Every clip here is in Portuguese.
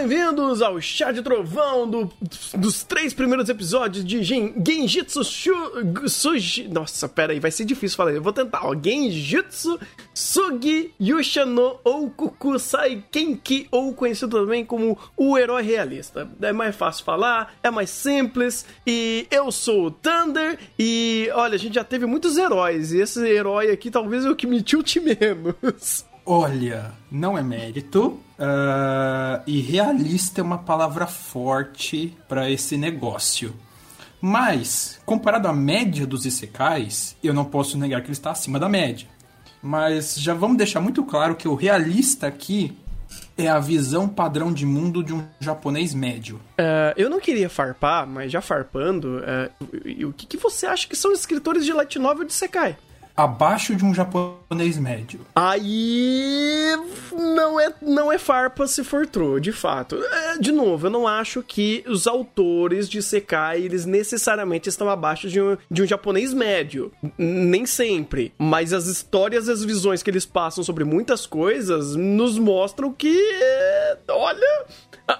Bem-vindos ao Chá de Trovão do, dos três primeiros episódios de Gen, Genjitsu Shu, Suji. Nossa, pera aí, vai ser difícil falar. Eu vou tentar, ó. Genjitsu Sugi Yushano ou Kukusai Kenki, ou conhecido também como o herói realista. É mais fácil falar, é mais simples. E eu sou o Thunder. E olha, a gente já teve muitos heróis. E esse herói aqui talvez é o que me tilte menos. Olha, não é mérito. Uh, e realista é uma palavra forte para esse negócio. Mas, comparado à média dos Isekais, eu não posso negar que ele está acima da média. Mas já vamos deixar muito claro que o realista aqui é a visão padrão de mundo de um japonês médio. Uh, eu não queria farpar, mas já farpando, uh, o que, que, você acha que são escritores de light novel de Sekai? Abaixo de um japonês médio. Aí não é não é farpa se for true, de fato. É, de novo, eu não acho que os autores de Sekai eles necessariamente estão abaixo de um, de um japonês médio. Nem sempre. Mas as histórias e as visões que eles passam sobre muitas coisas nos mostram que. É, olha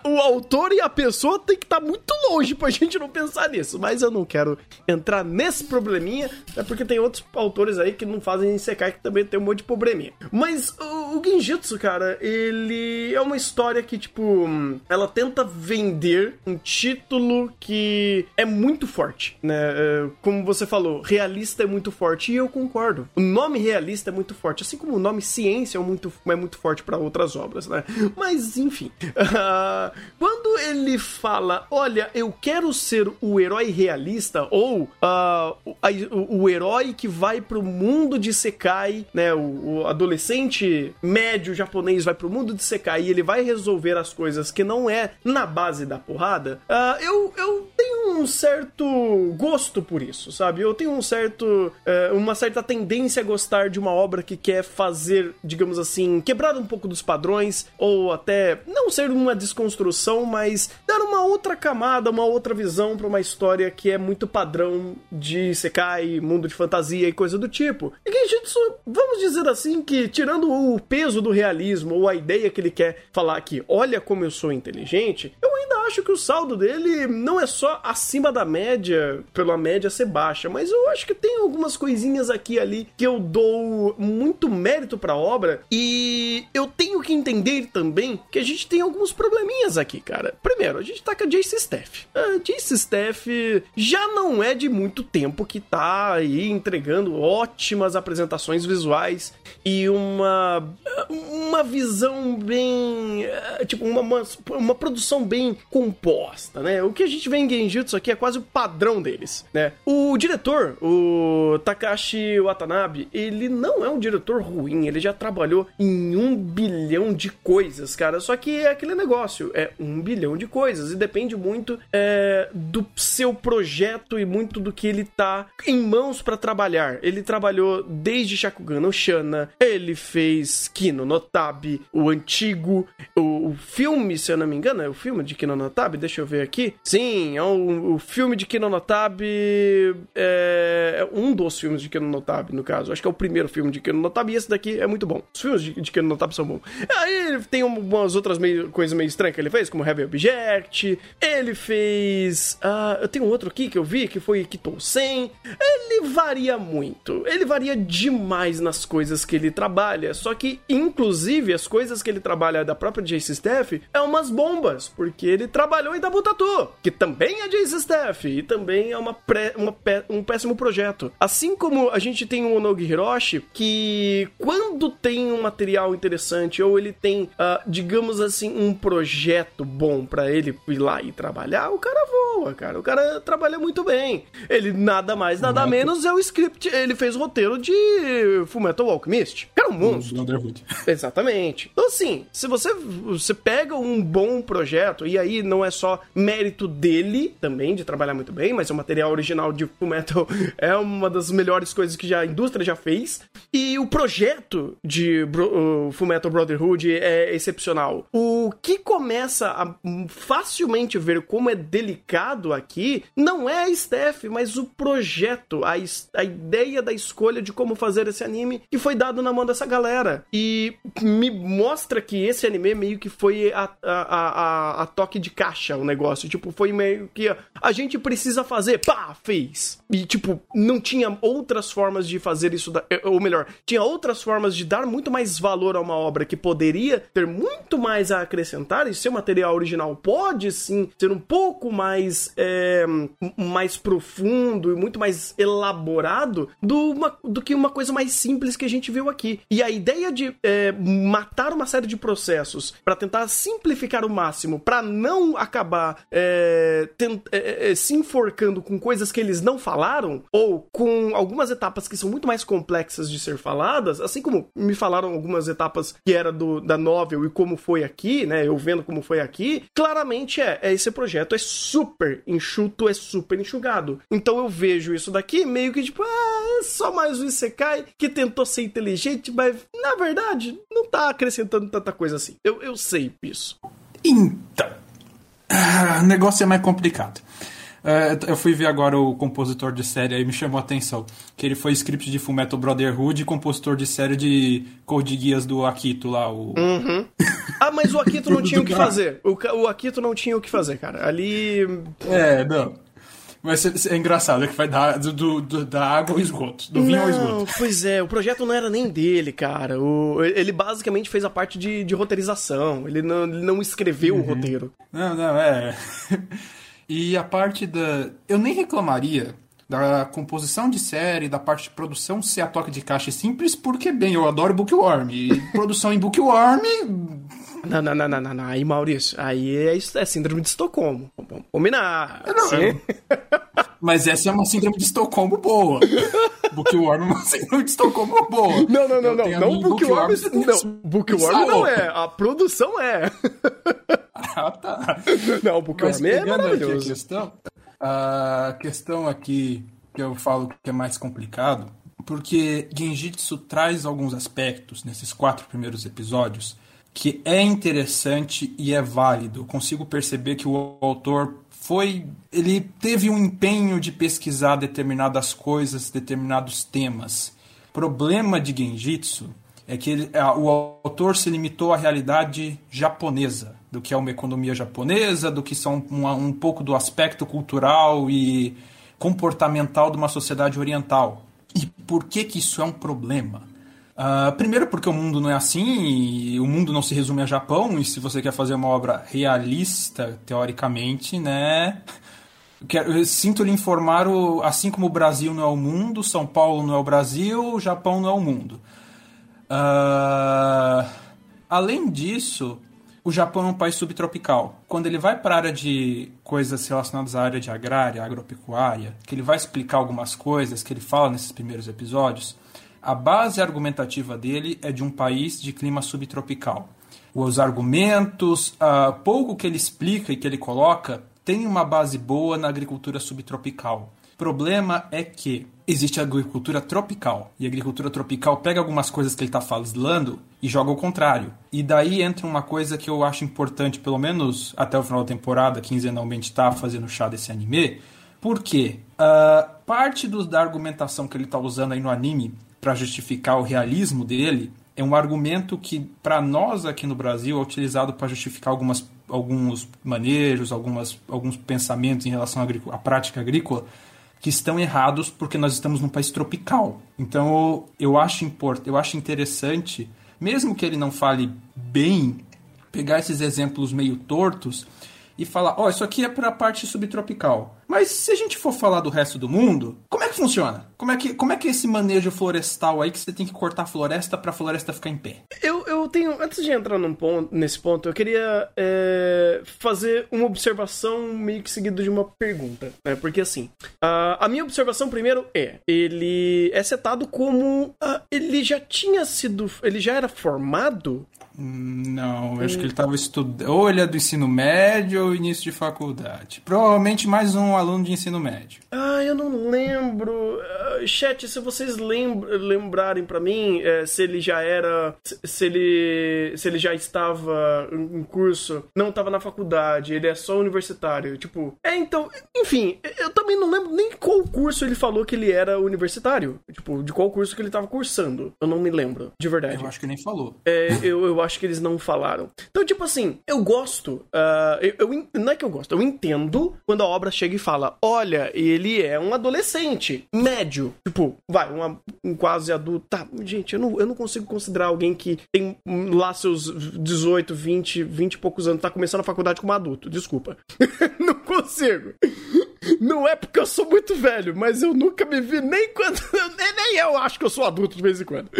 o autor e a pessoa tem que estar tá muito longe pra gente não pensar nisso. Mas eu não quero entrar nesse probleminha, é porque tem outros autores aí que não fazem Isekai que também tem um monte de probleminha. Mas o, o Genjutsu, cara, ele é uma história que, tipo, ela tenta vender um título que é muito forte, né? É, como você falou, realista é muito forte, e eu concordo. O nome realista é muito forte, assim como o nome ciência é muito, é muito forte para outras obras, né? Mas, enfim. Quando ele fala, olha, eu quero ser o herói realista, ou uh, o, o, herói que vai pro mundo de Sekai, né? O, o, adolescente médio japonês vai pro mundo de Sekai e ele vai resolver as coisas que não é na base da porrada, uh, eu, eu tenho um certo gosto por isso, sabe? Eu tenho um certo. Uh, uma certa tendência a gostar de uma obra que quer fazer, digamos assim, quebrar um pouco dos padrões, ou até não ser uma desconstrução construção, mas dar uma outra camada, uma outra visão para uma história que é muito padrão de Sekai, mundo de fantasia e coisa do tipo. E Genjutsu, vamos dizer assim, que tirando o peso do realismo ou a ideia que ele quer falar que olha como eu sou inteligente, eu ainda acho que o saldo dele não é só acima da média, pela média ser baixa, mas eu acho que tem algumas coisinhas aqui ali que eu dou muito mérito para a obra e eu tenho que entender também que a gente tem alguns probleminhas aqui, cara. Primeiro, a gente tá com a Jace Staff. A Jace Staff já não é de muito tempo que tá aí entregando ótimas apresentações visuais e uma uma visão bem tipo uma, uma, uma produção bem composta, né? O que a gente vê em Genjutsu aqui é quase o padrão deles, né? O diretor, o Takashi Watanabe, ele não é um diretor ruim, ele já trabalhou em um bilhão de coisas, cara. Só que é aquele negócio, é um bilhão de coisas e depende muito é, do seu projeto e muito do que ele tá em mãos para trabalhar. Ele trabalhou desde Shakugan no Shana, ele fez Kino Notabi, o antigo, o, o, filme, se eu não me engano, é o filme de Kino Notabi, deixa eu ver aqui. Sim, é o, filme de Kino Notabi, é, é, um dos filmes de Kino Notabi, no caso. Acho que é o primeiro filme de Kino Notabi e esse daqui é muito bom. Os filmes de, de Kino Notabi são bons. Aí tem umas outras meio, coisas meio estranhas que ele fez, como Heavy Object. Ele fez. Uh, eu tenho outro aqui que eu vi, que foi Kitou 100. Ele varia muito. Ele varia demais nas coisas que ele trabalha. Só que, inclusive, as coisas que ele trabalha da própria Jace Staff é umas bombas. Porque ele trabalhou em Dabutatu, que também é Jace Staff. E também é uma, pré, uma um péssimo projeto. Assim como a gente tem o Onogi Hiroshi, que quando tem um material interessante, ou ele tem, uh, digamos assim, um projeto bom para ele ir lá e trabalhar, o cara voa, cara. O cara trabalha muito bem. Ele nada mais, nada menos é o script. Ele fez o roteiro de Fullmetal Alchemist. Cara, um monstro. Exatamente. Então, assim, se você, você pega um bom projeto, e aí não é só mérito dele também, de trabalhar muito bem, mas o material original de Fullmetal é uma das melhores coisas que já, a indústria já fez. E o projeto de uh, Fullmetal Brotherhood é excepcional. O que começa a facilmente ver como é delicado aqui, não é a Steph, mas o projeto, a, a ideia da escolha de como fazer esse anime que foi dado na mão dessa galera. E me mostra que esse anime meio que foi a, a, a, a toque de caixa o negócio. Tipo, foi meio que a gente precisa fazer, pá, fez. E, tipo, não tinha outras formas de fazer isso, da, ou melhor, tinha outras formas de dar muito mais valor a uma obra que poderia ter muito mais a acrescentar e seu material original pode sim ser um pouco mais, é, mais profundo e muito mais elaborado do, do que uma coisa mais simples que a gente viu aqui. E a ideia de é, matar uma série de processos para tentar simplificar o máximo, para não acabar é, tent, é, é, se enforcando com coisas que eles não falaram, ou com algumas etapas que são muito mais complexas de ser faladas, assim como me falaram algumas etapas que era do, da novel e como foi aqui, né? Eu vendo como foi aqui, claramente é, é esse projeto é super enxuto, é super enxugado. Então eu vejo isso daqui meio que tipo, ah, é só mais um Isekai que tentou ser inteligente, mas na verdade não tá acrescentando tanta coisa assim. Eu, eu sei isso. Então, ah, o negócio é mais complicado. É, eu fui ver agora o compositor de série aí, me chamou a atenção. Que ele foi script de Fullmetal Brotherhood e compositor de série de Code Guias do Akito lá. O... Uhum. Ah, mas o Akito não tinha o que fazer. O, o Akito não tinha o que fazer, cara. Ali. É, não. Mas é, engraçado, é que vai dar do, do, da água ao esgoto, do vinho não, ao esgoto. Pois é, o projeto não era nem dele, cara. O, ele basicamente fez a parte de, de roteirização. Ele não, ele não escreveu uhum. o roteiro. Não, não, é. E a parte da. Eu nem reclamaria da composição de série, da parte de produção ser a toque de caixa simples, porque, bem, eu adoro Bookworm. E produção em Bookworm. Não, não, não, não, não, não. Aí, Maurício, aí é, é síndrome de Estocolmo. Vamos combinar. Não, Sim. Mas essa é uma síndrome de Estocolmo boa. Bookworm é uma síndrome de Estocolmo boa. Não, não, não, não. Não Bookworm. Não, Bookworm não é. A produção é. Ah, tá. Não, Bookworm é maravilhoso. a questão, a questão aqui que eu falo que é mais complicado, porque Genjitsu traz alguns aspectos nesses quatro primeiros episódios que é interessante e é válido. Eu consigo perceber que o autor foi. Ele teve um empenho de pesquisar determinadas coisas, determinados temas. Problema de Genjitsu é que ele, o autor se limitou à realidade japonesa, do que é uma economia japonesa, do que são um, um pouco do aspecto cultural e comportamental de uma sociedade oriental. E por que, que isso é um problema? Uh, primeiro porque o mundo não é assim, e o mundo não se resume a Japão, e se você quer fazer uma obra realista, teoricamente, né? Quero, sinto lhe informar, o, assim como o Brasil não é o mundo, São Paulo não é o Brasil, o Japão não é o mundo. Uh, além disso, o Japão é um país subtropical. Quando ele vai para a área de coisas relacionadas à área de agrária, agropecuária, que ele vai explicar algumas coisas que ele fala nesses primeiros episódios, a base argumentativa dele é de um país de clima subtropical. Os argumentos, uh, pouco que ele explica e que ele coloca, tem uma base boa na agricultura subtropical. O problema é que existe a agricultura tropical. E a agricultura tropical pega algumas coisas que ele está falando e joga o contrário. E daí entra uma coisa que eu acho importante, pelo menos até o final da temporada, quinzenalmente está fazendo chá desse anime. Porque uh, parte da argumentação que ele está usando aí no anime para justificar o realismo dele é um argumento que, para nós aqui no Brasil, é utilizado para justificar algumas, alguns manejos, algumas, alguns pensamentos em relação à, à prática agrícola que estão errados porque nós estamos num país tropical. Então eu acho, import, eu acho interessante, mesmo que ele não fale bem, pegar esses exemplos meio tortos e falar: ó, oh, isso aqui é para a parte subtropical. Mas se a gente for falar do resto do mundo, como é que funciona? Como é que, como é que é esse manejo florestal aí que você tem que cortar a floresta para a floresta ficar em pé? Eu, eu tenho, antes de entrar ponto, nesse ponto, eu queria é, fazer uma observação meio que seguida de uma pergunta, né? Porque assim, a, a minha observação primeiro é, ele é setado como uh, ele já tinha sido, ele já era formado não, eu acho que ele estava estudando. Ou ele é do ensino médio ou início de faculdade. Provavelmente mais um aluno de ensino médio. Ah, eu não lembro. Uh, chat, se vocês lembr lembrarem para mim é, se ele já era. Se, ele se ele já estava em curso, não estava na faculdade, ele é só universitário. Tipo, é então, enfim, eu também não lembro nem qual curso ele falou que ele era universitário. Tipo, de qual curso que ele estava cursando. Eu não me lembro, de verdade. Eu acho que nem falou. É, eu, eu acho que eles não falaram. Então, tipo assim, eu gosto. Uh, eu, eu, não é que eu gosto, eu entendo quando a obra chega e fala: olha, ele é um adolescente médio. Tipo, vai, uma, um quase adulto. Tá, gente, eu não, eu não consigo considerar alguém que tem lá seus 18, 20, 20 e poucos anos, tá começando a faculdade como adulto. Desculpa. não consigo. Não é porque eu sou muito velho, mas eu nunca me vi nem quando. Nem eu acho que eu sou adulto de vez em quando.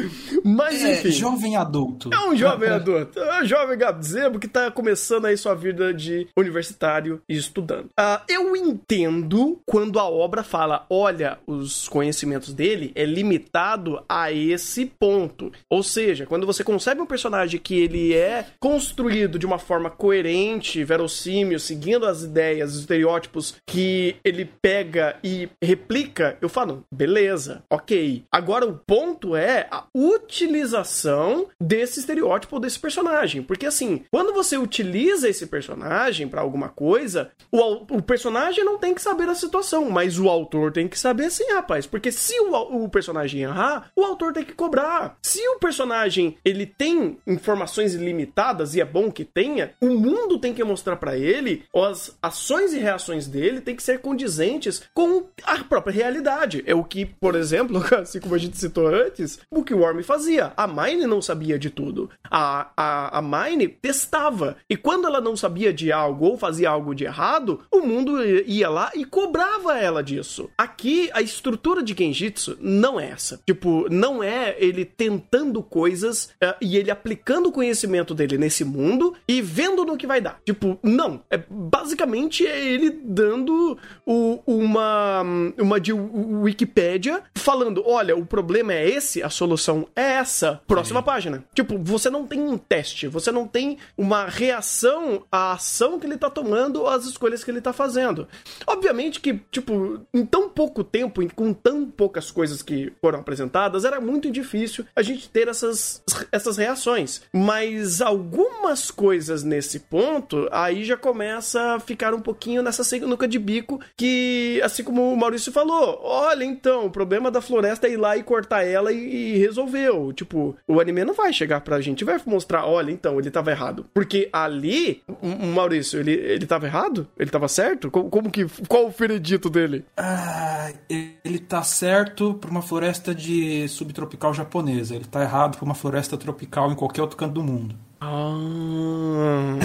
Mas é, enfim. Jovem adulto. É um jovem adulto. É um jovem gabzebo que tá começando aí sua vida de universitário e estudando. Uh, eu entendo quando a obra fala: olha, os conhecimentos dele é limitado a esse ponto. Ou seja, quando você concebe um personagem que ele é construído de uma forma coerente, verossímil, seguindo as ideias, estereótipos que ele pega e replica, eu falo, beleza, ok. Agora o ponto é a utilização desse estereótipo desse personagem. Porque assim, quando você utiliza esse personagem para alguma coisa, o, o personagem não tem que saber a situação, mas o autor tem que saber sim, rapaz. Porque se o, o personagem errar, o autor tem que cobrar. Se o personagem ele tem informações ilimitadas e é bom que tenha, o mundo tem que mostrar para ele, as ações e reações dele tem que ser condizentes com a própria realidade. É o que, por exemplo, assim como a gente citou antes, o que o Worm fazia. A Mine não sabia de tudo. A, a, a Mine testava. E quando ela não sabia de algo ou fazia algo de errado, o mundo ia lá e cobrava ela disso. Aqui, a estrutura de Genjitsu não é essa. Tipo, não é ele tentando coisas uh, e ele aplicando o conhecimento dele nesse mundo e vendo no que vai dar. Tipo, não. É, basicamente é ele dando o, uma, uma de Wikipédia falando: olha, o problema é esse, a solução é essa. Próxima Sim. página. Tipo, você não tem um teste, você não tem uma reação à ação que ele tá tomando, às escolhas que ele tá fazendo. Obviamente que, tipo, em tão pouco tempo, com tão poucas coisas que foram apresentadas, era muito difícil a gente ter essas, essas reações. Mas algumas coisas nesse ponto, aí já começa a ficar um pouquinho nessa sinuca de bico que, assim como o Maurício falou, olha então, o problema da floresta é ir lá e cortar ela e, e resolveu. Tipo, o anime não vai chegar pra gente, vai mostrar, olha então, ele tava errado. Porque ali, o Maurício, ele, ele tava errado? Ele tava certo? Como, como que. Qual o veredito dele? Ah, ele tá certo pra uma floresta de subtropical japonesa. Ele tá errado pra uma floresta tropical em qualquer outro canto do mundo. Ah.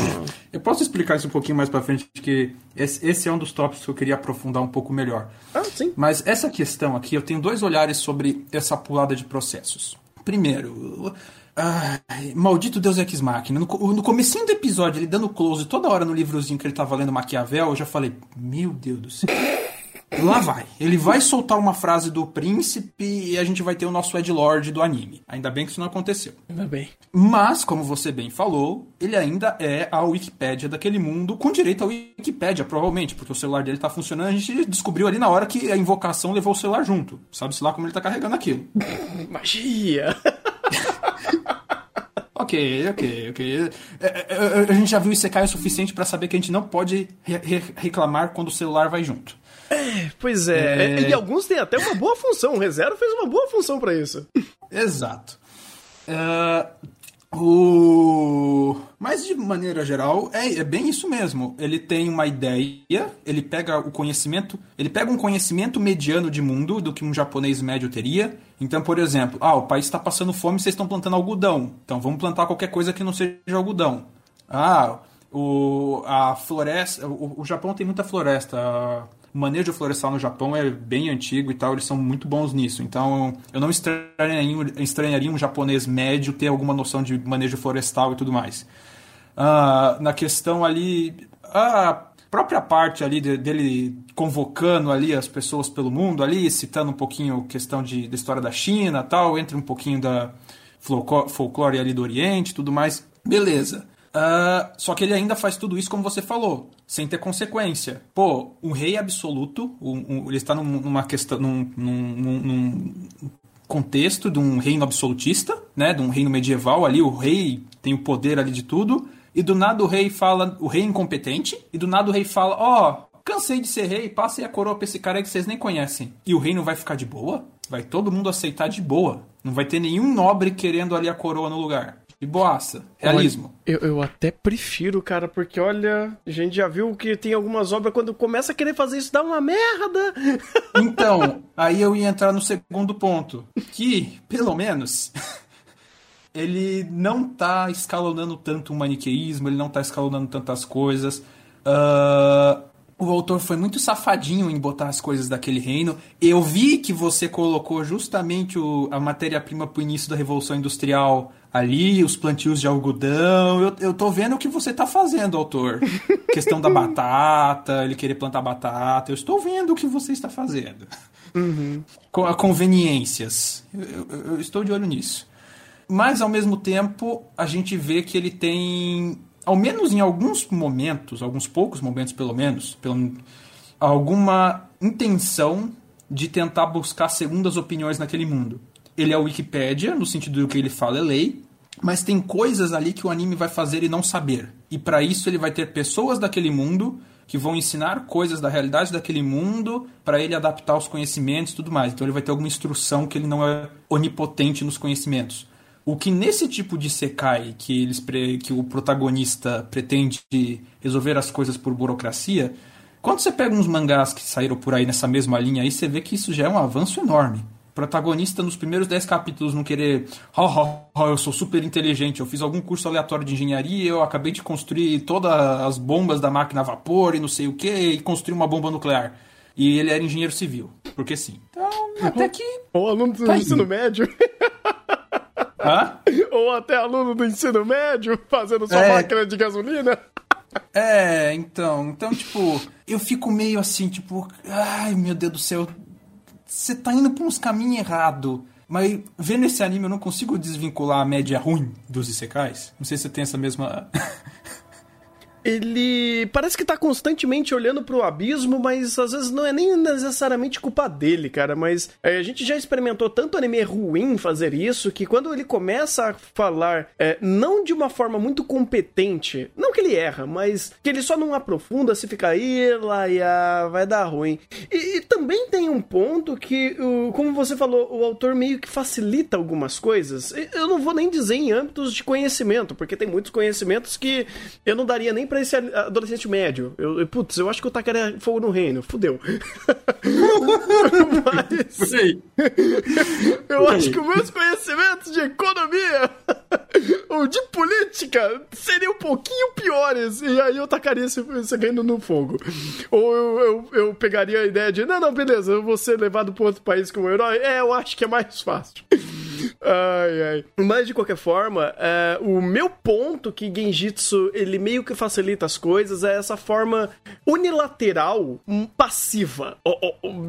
Eu posso explicar isso um pouquinho mais para frente, que esse, é um dos tópicos que eu queria aprofundar um pouco melhor. Ah, sim. Mas essa questão aqui, eu tenho dois olhares sobre essa pulada de processos. Primeiro, Ai, maldito Deus Ex Machina. No, no comecinho do episódio, ele dando close toda hora no livrozinho que ele tava lendo Maquiavel, eu já falei, meu Deus do céu. Lá vai. Ele vai soltar uma frase do príncipe e a gente vai ter o nosso Ed Lord do anime. Ainda bem que isso não aconteceu. Ainda bem. Mas, como você bem falou, ele ainda é a Wikipédia daquele mundo, com direito à Wikipédia, provavelmente, porque o celular dele tá funcionando. A gente descobriu ali na hora que a invocação levou o celular junto. Sabe-se lá como ele tá carregando aquilo. Magia! Ok, ok, ok. É, é, é, a gente já viu isso o suficiente para saber que a gente não pode re reclamar quando o celular vai junto. É, pois é. é. E alguns têm até uma boa função. O ReZero fez uma boa função para isso. Exato. Uh, o... Mas de maneira geral, é, é, bem isso mesmo. Ele tem uma ideia, ele pega o conhecimento, ele pega um conhecimento mediano de mundo do que um japonês médio teria. Então, por exemplo, ah, o país está passando fome, vocês estão plantando algodão. Então vamos plantar qualquer coisa que não seja algodão. Ah, o, a floresta. O, o Japão tem muita floresta o manejo florestal no Japão é bem antigo e tal, eles são muito bons nisso. Então, eu não estranharia, estranharia um japonês médio ter alguma noção de manejo florestal e tudo mais. Uh, na questão ali, a própria parte ali de, dele convocando ali as pessoas pelo mundo ali, citando um pouquinho a questão de, da história da China tal, entre um pouquinho da folclore ali do Oriente tudo mais. Beleza. Uh, só que ele ainda faz tudo isso como você falou, sem ter consequência. Pô, um rei absoluto, um, um, ele está num, numa questão, num, num, num, contexto de um reino absolutista, né, de um reino medieval ali, o rei tem o poder ali de tudo, e do nada o rei fala, o rei incompetente, e do nada o rei fala, ó, oh, cansei de ser rei, passei a coroa pra esse cara aí que vocês nem conhecem. E o reino vai ficar de boa? Vai todo mundo aceitar de boa. Não vai ter nenhum nobre querendo ali a coroa no lugar. De boaça. Realismo. Eu, eu até prefiro, cara, porque olha, a gente já viu que tem algumas obras quando começa a querer fazer isso dá uma merda. Então, aí eu ia entrar no segundo ponto. Que, pelo menos, ele não tá escalonando tanto o maniqueísmo, ele não tá escalonando tantas coisas. Uh, o autor foi muito safadinho em botar as coisas daquele reino. Eu vi que você colocou justamente o, a matéria-prima pro início da Revolução Industrial ali, os plantios de algodão. Eu, eu tô vendo o que você tá fazendo, autor. Questão da batata, ele querer plantar batata. Eu estou vendo o que você está fazendo. Uhum. Com conveniências. Eu, eu, eu estou de olho nisso. Mas, ao mesmo tempo, a gente vê que ele tem ao menos em alguns momentos, alguns poucos momentos pelo menos, pelo, alguma intenção de tentar buscar segundas opiniões naquele mundo. Ele é a Wikipédia, no sentido do que ele fala é lei, mas tem coisas ali que o anime vai fazer e não saber. E para isso ele vai ter pessoas daquele mundo que vão ensinar coisas da realidade daquele mundo para ele adaptar os conhecimentos e tudo mais. Então ele vai ter alguma instrução que ele não é onipotente nos conhecimentos. O que nesse tipo de Sekai, que, eles que o protagonista pretende resolver as coisas por burocracia, quando você pega uns mangás que saíram por aí nessa mesma linha aí, você vê que isso já é um avanço enorme. Protagonista nos primeiros 10 capítulos não querer, oh, oh, oh, eu sou super inteligente, eu fiz algum curso aleatório de engenharia, eu acabei de construir todas as bombas da máquina a vapor e não sei o que, e construir uma bomba nuclear. E ele era engenheiro civil, porque sim. Então, até que. Ou aluno do tá ensino médio. Hã? Ou até aluno do ensino médio fazendo sua é... máquina de gasolina. É, então, então, tipo, eu fico meio assim, tipo, ai meu Deus do céu, você tá indo pra uns caminhos errados. Mas vendo esse anime eu não consigo desvincular a média ruim dos Isekais. Não sei se você tem essa mesma ele parece que tá constantemente olhando pro abismo, mas às vezes não é nem necessariamente culpa dele, cara. Mas é, a gente já experimentou tanto anime ruim fazer isso que quando ele começa a falar, é, não de uma forma muito competente, não que ele erra, mas que ele só não aprofunda, se fica aí, lá ah, vai dar ruim. E, e também tem um ponto que, o, como você falou, o autor meio que facilita algumas coisas. Eu não vou nem dizer em âmbitos de conhecimento, porque tem muitos conhecimentos que eu não daria nem pra esse adolescente médio. Eu, putz, eu acho que o Takara é fogo no reino. Fudeu. Mas. Sei. eu acho que os meus conhecimentos de economia ou de política seriam um pouquinho piores. E aí eu tacaria esse, esse reino no fogo. Ou eu, eu, eu, pegaria a ideia de: não, não, beleza, eu vou ser levado para outro país como herói. É, eu acho que é mais fácil. Ai, ai. Mas de qualquer forma, é, o meu ponto que Genjitsu ele meio que facilita as coisas é essa forma unilateral hum, passiva.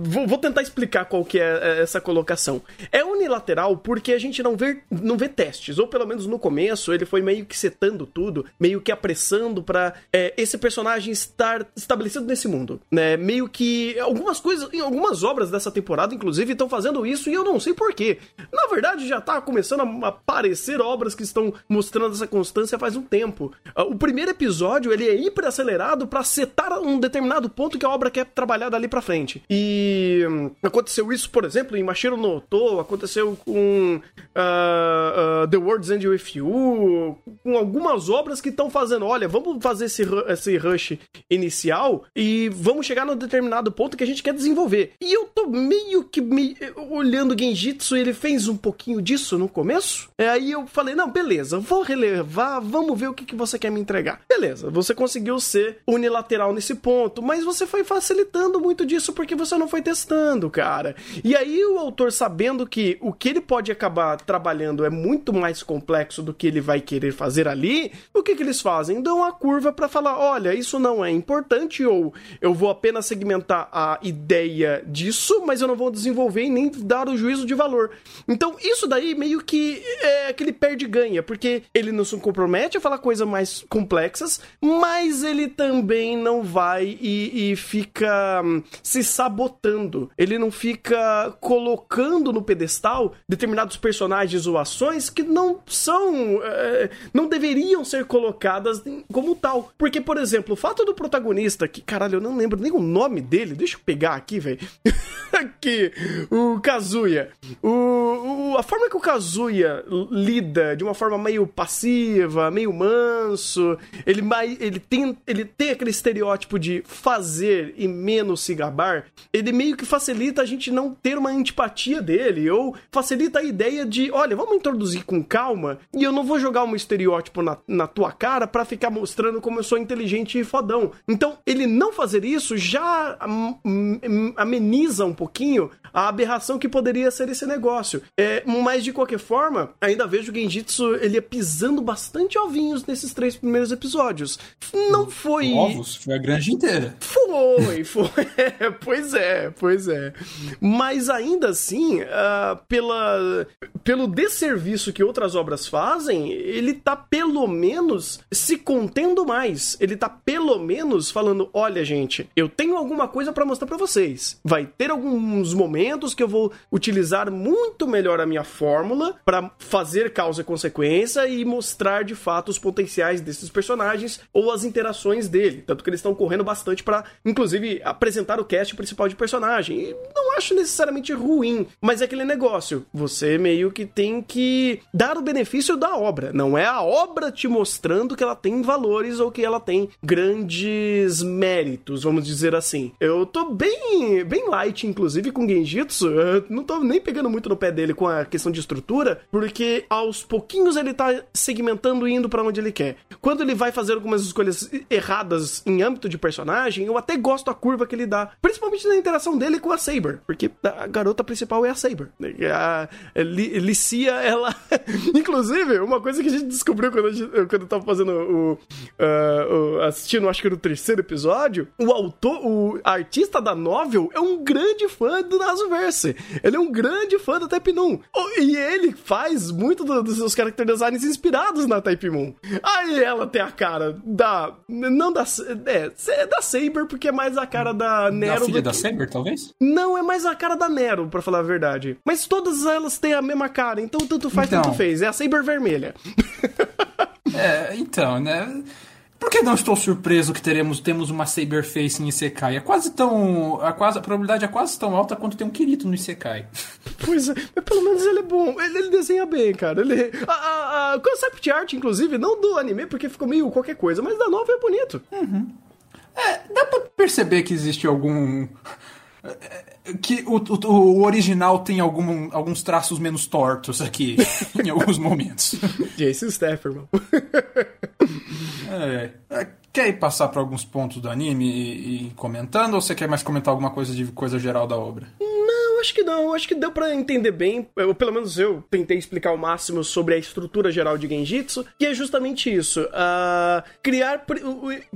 Vou, vou, tentar explicar qual que é, é essa colocação. É unilateral porque a gente não vê, não vê testes, ou pelo menos no começo ele foi meio que setando tudo, meio que apressando para é, esse personagem estar estabelecido nesse mundo, né? Meio que algumas coisas, em algumas obras dessa temporada, inclusive, estão fazendo isso e eu não sei porquê. Na verdade, já tá começando a aparecer obras que estão mostrando essa constância faz um tempo. Ah, o primeiro episódio, ele é hiper acelerado para setar um determinado ponto que a obra quer trabalhar dali para frente. E hum, aconteceu isso, por exemplo, em Mashiro no Oto, aconteceu com uh, uh, The World's End With You, com algumas obras que estão fazendo, olha, vamos fazer esse, esse rush inicial e vamos chegar num determinado ponto que a gente quer desenvolver. E eu tô meio que me, olhando Genjitsu, ele fez um pouquinho disso no começo. É, aí eu falei, não, beleza, vou relevar, vamos ver o que, que você quer me entregar. Beleza, você conseguiu ser unilateral nesse ponto, mas você foi facilitando muito disso porque você não foi testando, cara. E aí o autor, sabendo que o que ele pode acabar trabalhando é muito mais complexo do que ele vai querer fazer ali, o que, que eles fazem? Dão a curva para falar: olha, isso não é importante, ou eu vou apenas segmentar a ideia disso, mas eu não vou desenvolver e nem dar o juízo de valor. Então, isso daí meio que é aquele perde-ganha, porque ele não se compromete a falar coisas mais complexas, mas ele também não vai e, e fica hum, se sabotando. Ele não fica colocando no pedestal tal determinados personagens ou ações que não são. É, não deveriam ser colocadas como tal. Porque, por exemplo, o fato do protagonista, que caralho, eu não lembro nem o nome dele, deixa eu pegar aqui, velho. aqui, o Kazuya. O, o, a forma que o Kazuya lida de uma forma meio passiva, meio manso, ele, ele, tem, ele tem aquele estereótipo de fazer e menos se gabar, ele meio que facilita a gente não ter uma antipatia dele, ou facilita a ideia de, olha, vamos introduzir com calma, e eu não vou jogar um estereótipo na, na tua cara para ficar mostrando como eu sou inteligente e fodão. Então, ele não fazer isso já ameniza um pouquinho a aberração que poderia ser esse negócio. É, mas de qualquer forma, ainda vejo o Genjitsu ele é pisando bastante ovinhos nesses três primeiros episódios. Não foi. Ovos? Foi a grande inteira. Foi, foi. pois é, pois é. Mas ainda assim, uh, pela, pelo desserviço que outras obras fazem, ele tá pelo menos se contendo mais. Ele tá pelo menos falando: olha, gente, eu tenho alguma coisa para mostrar para vocês. Vai ter alguns momentos que eu vou utilizar muito melhor a minha fórmula para fazer causa e consequência e mostrar de fato os potenciais desses personagens ou as interações dele. Tanto que eles estão correndo bastante para, inclusive, apresentar o cast principal de personagem. E não acho necessariamente ruim, mas é aquele negócio. Você meio que tem que dar o benefício da obra. Não é a obra te mostrando que ela tem valores ou que ela tem grandes méritos, vamos dizer assim. Eu tô bem, bem light, inclusive, com Genjitsu. Eu não tô nem pegando muito no pé dele com a questão de estrutura, porque aos pouquinhos ele tá segmentando e indo para onde ele quer. Quando ele vai fazer algumas escolhas erradas em âmbito de personagem, eu até gosto da curva que ele dá. Principalmente na interação dele com a Saber, porque a garota principal é a Saber. A Licia, ela. Inclusive, uma coisa que a gente descobriu quando, a gente, quando eu tava fazendo o, uh, o. assistindo, acho que no terceiro episódio, o autor, o artista da novel é um grande fã do Nasuverse. Ele é um grande fã da Type Moon. E ele faz muito do, dos seus character designs inspirados na Type Moon. Aí ela tem a cara da. Não da. É, é da Saber, porque é mais a cara da Nero. Da filha da que... Saber, talvez? Não, é mais a cara da Nero, pra falar a verdade. Mas todas elas têm a mesma cara, então tanto faz, então... tanto fez. É a Saber vermelha. é, então, né? Por que não estou surpreso que teremos temos uma Saberface em Isekai? É quase tão. A, quase, a probabilidade é quase tão alta quanto tem um Kirito no Isekai. Pois é, mas pelo menos ele é bom. Ele, ele desenha bem, cara. Ele, a, a, a, concept art, inclusive, não do anime, porque ficou meio qualquer coisa, mas da nova é bonito. Uhum. É, dá pra perceber que existe algum que o, o, o, original tem algum, alguns traços menos tortos aqui, em alguns momentos. Jason Statham. é, é, quer ir passar para alguns pontos do anime e, e comentando, ou você quer mais comentar alguma coisa de coisa geral da obra? Acho que não, acho que deu para entender bem, eu, pelo menos eu tentei explicar o máximo sobre a estrutura geral de Genjitsu, que é justamente isso, uh, criar pr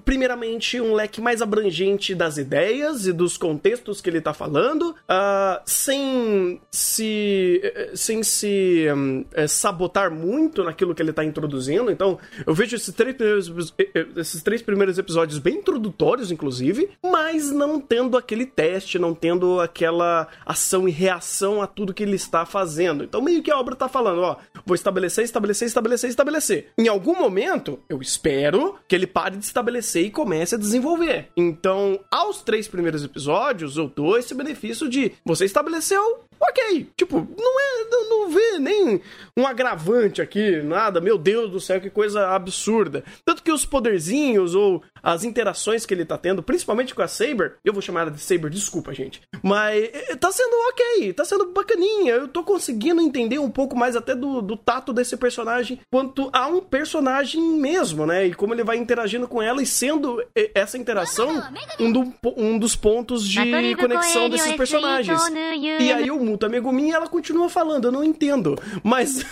primeiramente um leque mais abrangente das ideias e dos contextos que ele tá falando, uh, sem se sem se um, é, sabotar muito naquilo que ele tá introduzindo, então eu vejo esses três primeiros, esses três primeiros episódios bem introdutórios, inclusive, mas não tendo aquele teste, não tendo aquela ação ação e reação a tudo que ele está fazendo. Então, meio que a obra está falando, ó, vou estabelecer, estabelecer, estabelecer, estabelecer. Em algum momento, eu espero que ele pare de estabelecer e comece a desenvolver. Então, aos três primeiros episódios, eu dou esse benefício de você estabeleceu, ok. Tipo, não é. Não, não vê nem um agravante aqui, nada. Meu Deus do céu, que coisa absurda. Tanto que os poderzinhos ou as interações que ele tá tendo, principalmente com a Saber, eu vou chamar ela de Saber, desculpa, gente. Mas eh, tá sendo ok, tá sendo bacaninha. Eu tô conseguindo entender um pouco mais até do, do tato desse personagem quanto a um personagem mesmo, né? E como ele vai interagindo com ela e sendo eh, essa interação um, do, um dos pontos de conexão desses personagens. E aí o Muta Megumin ela continua falando, eu não entendo. Mas.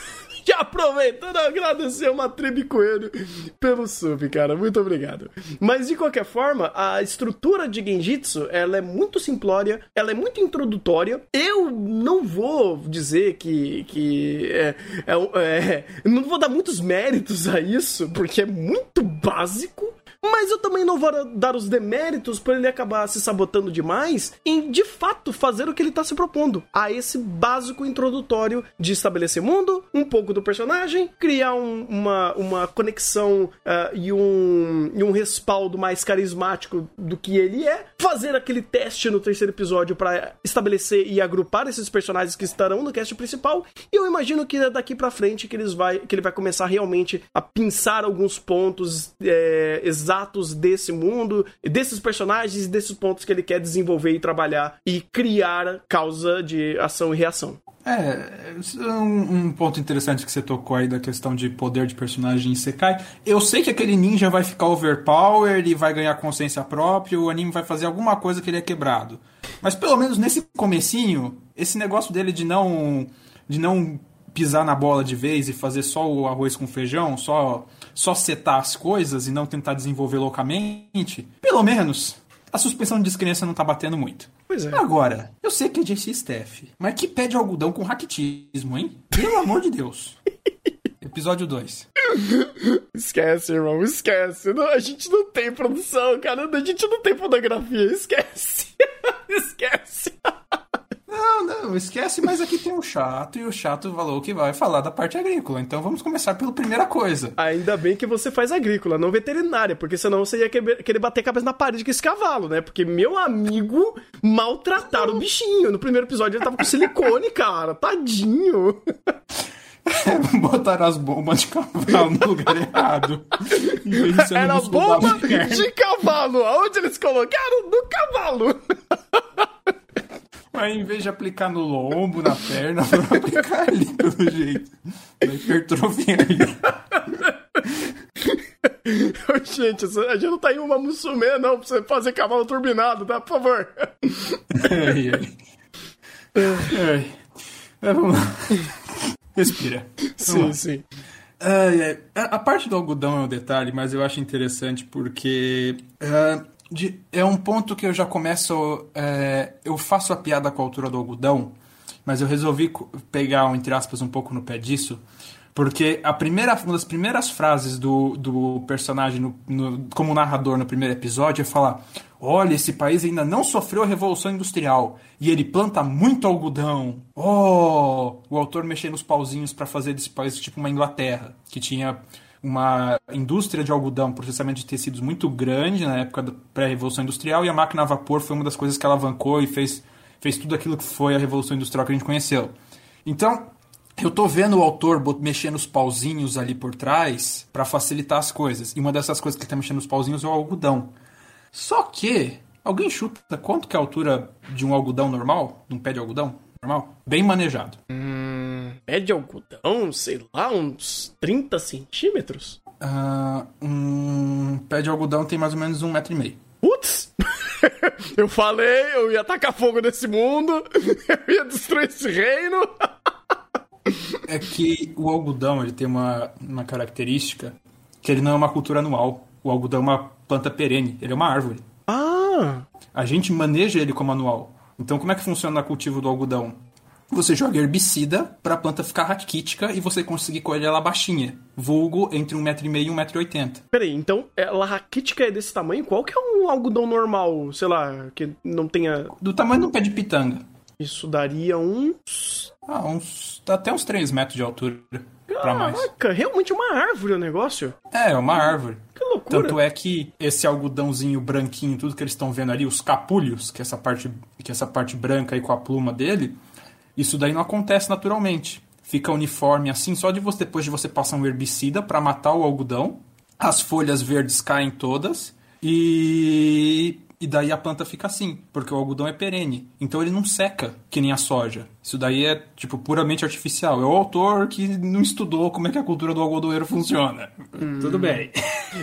Já aproveitando, agradecer uma tribo coelho pelo sub, cara. Muito obrigado. Mas de qualquer forma, a estrutura de Genjitsu, ela é muito simplória, ela é muito introdutória. Eu não vou dizer que. que é, é, é, não vou dar muitos méritos a isso, porque é muito básico mas eu também não vou dar os deméritos por ele acabar se sabotando demais em de fato fazer o que ele tá se propondo. A esse básico introdutório de estabelecer mundo, um pouco do personagem, criar um, uma, uma conexão uh, e, um, e um respaldo mais carismático do que ele é, fazer aquele teste no terceiro episódio para estabelecer e agrupar esses personagens que estarão no cast principal. E eu imagino que é daqui para frente que, eles vai, que ele vai começar realmente a pensar alguns pontos é, exatos desse mundo, desses personagens e desses pontos que ele quer desenvolver e trabalhar e criar causa de ação e reação. É, um, um, ponto interessante que você tocou aí da questão de poder de personagem em Sekai. Eu sei que aquele ninja vai ficar overpower e vai ganhar consciência própria, o anime vai fazer alguma coisa que ele é quebrado. Mas pelo menos nesse comecinho, esse negócio dele de não de não pisar na bola de vez e fazer só o arroz com feijão, só só setar as coisas e não tentar desenvolver loucamente, pelo menos a suspensão de descrença não tá batendo muito. Pois é. Agora, eu sei que é JC Staff, mas que pede algodão com raquitismo, hein? Pelo amor de Deus. Episódio 2. Esquece, irmão, esquece. Não, a gente não tem produção, cara. A gente não tem fotografia. Esquece. esquece. Não, não, esquece, mas aqui tem um chato e o chato falou que vai falar da parte agrícola. Então vamos começar pela primeira coisa. Ainda bem que você faz agrícola, não veterinária, porque senão você ia querer bater a cabeça na parede com esse cavalo, né? Porque meu amigo maltrataram o bichinho. No primeiro episódio ele tava com silicone, cara. Tadinho. Botaram as bombas de cavalo no lugar errado. Era bomba de cavalo. Aonde eles colocaram? No cavalo. Mas em vez de aplicar no lombo, na perna, vou aplicar ali, pelo jeito. Da hipertrofia Gente, a gente não tá em uma muçulmana, não, pra você fazer cavalo turbinado, tá? Por favor. Ai, ai. ai. É, vamos lá. Respira. Vamos sim, lá. sim. A parte do algodão é um detalhe, mas eu acho interessante porque. Uh, de, é um ponto que eu já começo. É, eu faço a piada com a altura do algodão, mas eu resolvi pegar, entre aspas, um pouco no pé disso, porque a primeira, uma das primeiras frases do, do personagem no, no, como narrador no primeiro episódio é falar: Olha, esse país ainda não sofreu a Revolução Industrial e ele planta muito algodão. Oh! O autor mexendo os pauzinhos para fazer desse país tipo uma Inglaterra, que tinha uma indústria de algodão, processamento de tecidos muito grande na época da pré-revolução industrial e a máquina a vapor foi uma das coisas que alavancou e fez, fez tudo aquilo que foi a revolução industrial que a gente conheceu. Então, eu tô vendo o autor mexendo os pauzinhos ali por trás para facilitar as coisas. E uma dessas coisas que ele tá mexendo os pauzinhos é o algodão. Só que, alguém chuta quanto que é a altura de um algodão normal? De um pé de algodão normal? Bem manejado. Hum pé de algodão, sei lá, uns 30 centímetros? Uh, um pé de algodão tem mais ou menos um metro e meio. Putz! eu falei, eu ia tacar fogo nesse mundo, eu ia destruir esse reino. é que o algodão ele tem uma, uma característica que ele não é uma cultura anual. O algodão é uma planta perene, ele é uma árvore. Ah! A gente maneja ele como anual. Então, como é que funciona o cultivo do algodão? você joga herbicida para a planta ficar raquítica e você conseguir colher ela baixinha. Vulgo entre 1,5m e 1,80m. Peraí, então ela raquítica é desse tamanho? Qual que é um algodão normal, sei lá, que não tenha... Do tamanho do pé de pitanga. Isso daria uns... Ah, uns... até uns 3 metros de altura. Pra mais. Caraca, realmente uma árvore o negócio? É, é uma árvore. Loucura. Tanto é que esse algodãozinho branquinho, tudo que eles estão vendo ali, os capulhos, que é essa parte, que é essa parte branca aí com a pluma dele, isso daí não acontece naturalmente. Fica uniforme assim só de você depois de você passar um herbicida para matar o algodão. As folhas verdes caem todas e e daí a planta fica assim, porque o algodão é perene. Então ele não seca, que nem a soja. Isso daí é, tipo, puramente artificial. É o autor que não estudou como é que a cultura do algodoeiro funciona. Hum. Tudo bem.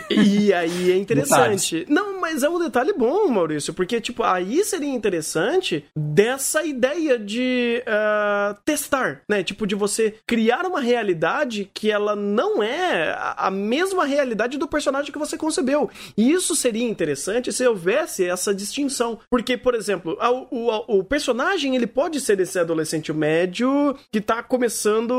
E aí é interessante. não, mas é um detalhe bom, Maurício, porque, tipo, aí seria interessante dessa ideia de uh, testar, né? Tipo, de você criar uma realidade que ela não é a mesma realidade do personagem que você concebeu. E isso seria interessante se houvesse essa distinção. Porque, por exemplo, o, o, o personagem ele pode ser esse adolescente Oriente Médio que tá começando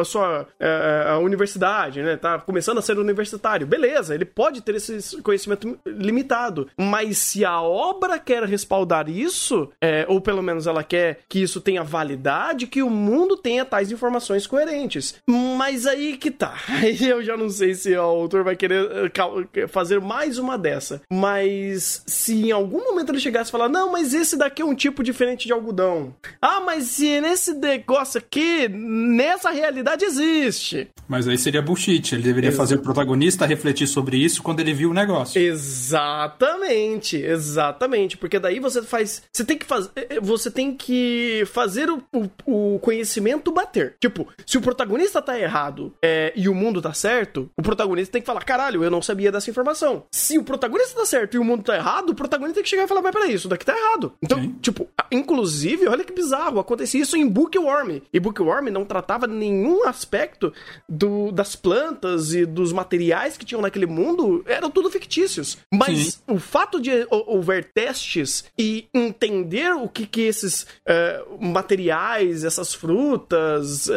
a sua a, a universidade, né? Tá começando a ser universitário. Beleza, ele pode ter esse conhecimento limitado, mas se a obra quer respaldar isso, é, ou pelo menos ela quer que isso tenha validade, que o mundo tenha tais informações coerentes. Mas aí que tá. Aí eu já não sei se o autor vai querer eh, fazer mais uma dessa. Mas se em algum momento ele chegasse e falar, não, mas esse daqui é um tipo diferente de algodão. Ah, mas se nesse negócio aqui, nessa realidade existe. Mas aí seria bullshit. Ele deveria Ex fazer o protagonista refletir sobre isso quando ele viu o negócio. Exatamente, exatamente. Porque daí você faz. Você tem que fazer. Eh, eh, você tem que fazer o, o, o conhecimento bater. Tipo, se o protagonista tá errado é, e o mundo tá certo, o protagonista tem que falar: caralho, eu não sabia dessa informação. Se o protagonista tá certo e o mundo tá errado, o protagonista tem que chegar e falar: mas peraí, isso daqui tá errado. Então, Sim. tipo, inclusive, olha que bizarro, acontecia isso em Bookworm. E Bookworm não tratava nenhum aspecto do, das plantas e dos materiais que tinham naquele mundo, eram tudo fictícios. Mas Sim. o fato de houver testes e entender o que, que esses uh, materiais, essas frutas, uh,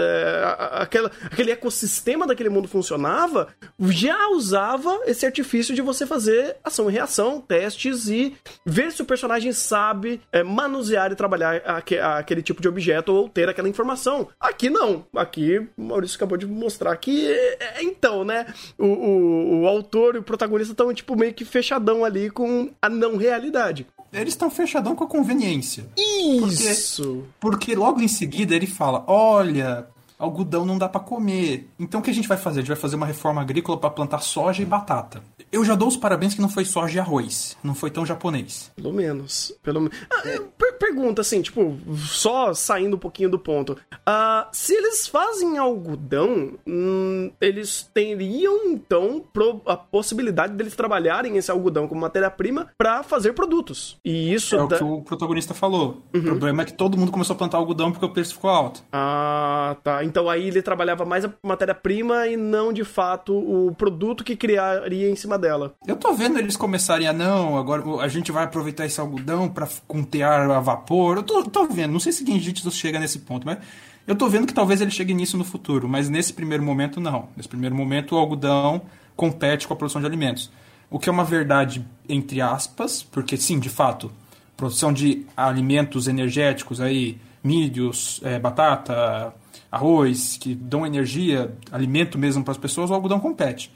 aquela, aquele ecossistema daquele mundo funcionava, já usava esse artifício de você fazer ação e reação, testes e ver se o personagem sabe é, manusear e trabalhar aquele tipo de objeto ou ter aquela informação. Aqui não. Aqui, o Maurício acabou de mostrar que, é, é, então, né? O, o, o autor e o protagonista estão, tipo, meio que fechadão ali com a não realidade. Eles estão fechadão com a conveniência. Isso! Porque, porque logo em seguida ele fala: olha, algodão não dá para comer. Então o que a gente vai fazer? A gente vai fazer uma reforma agrícola para plantar soja e batata. Eu já dou os parabéns que não foi soja e arroz. Não foi tão japonês. Pelo menos. Pelo menos. Ah, per pergunta assim, tipo, só saindo um pouquinho do ponto. Uh, se eles fazem algodão, hum, eles teriam então a possibilidade deles trabalharem esse algodão como matéria-prima para fazer produtos. E isso. É o que o protagonista falou. Uhum. O problema é que todo mundo começou a plantar algodão porque o preço ficou alto. Ah, tá. Então aí ele trabalhava mais a matéria-prima e não de fato o produto que criaria em cima dela. Eu tô vendo eles começarem a não, agora a gente vai aproveitar esse algodão para contear a vapor. Eu tô, tô vendo, não sei se Genjitsu chega nesse ponto, mas eu tô vendo que talvez ele chegue nisso no futuro, mas nesse primeiro momento não. Nesse primeiro momento o algodão compete com a produção de alimentos. O que é uma verdade entre aspas, porque sim, de fato, produção de alimentos energéticos aí, milhos, é, batata, arroz, que dão energia, alimento mesmo para as pessoas, o algodão compete.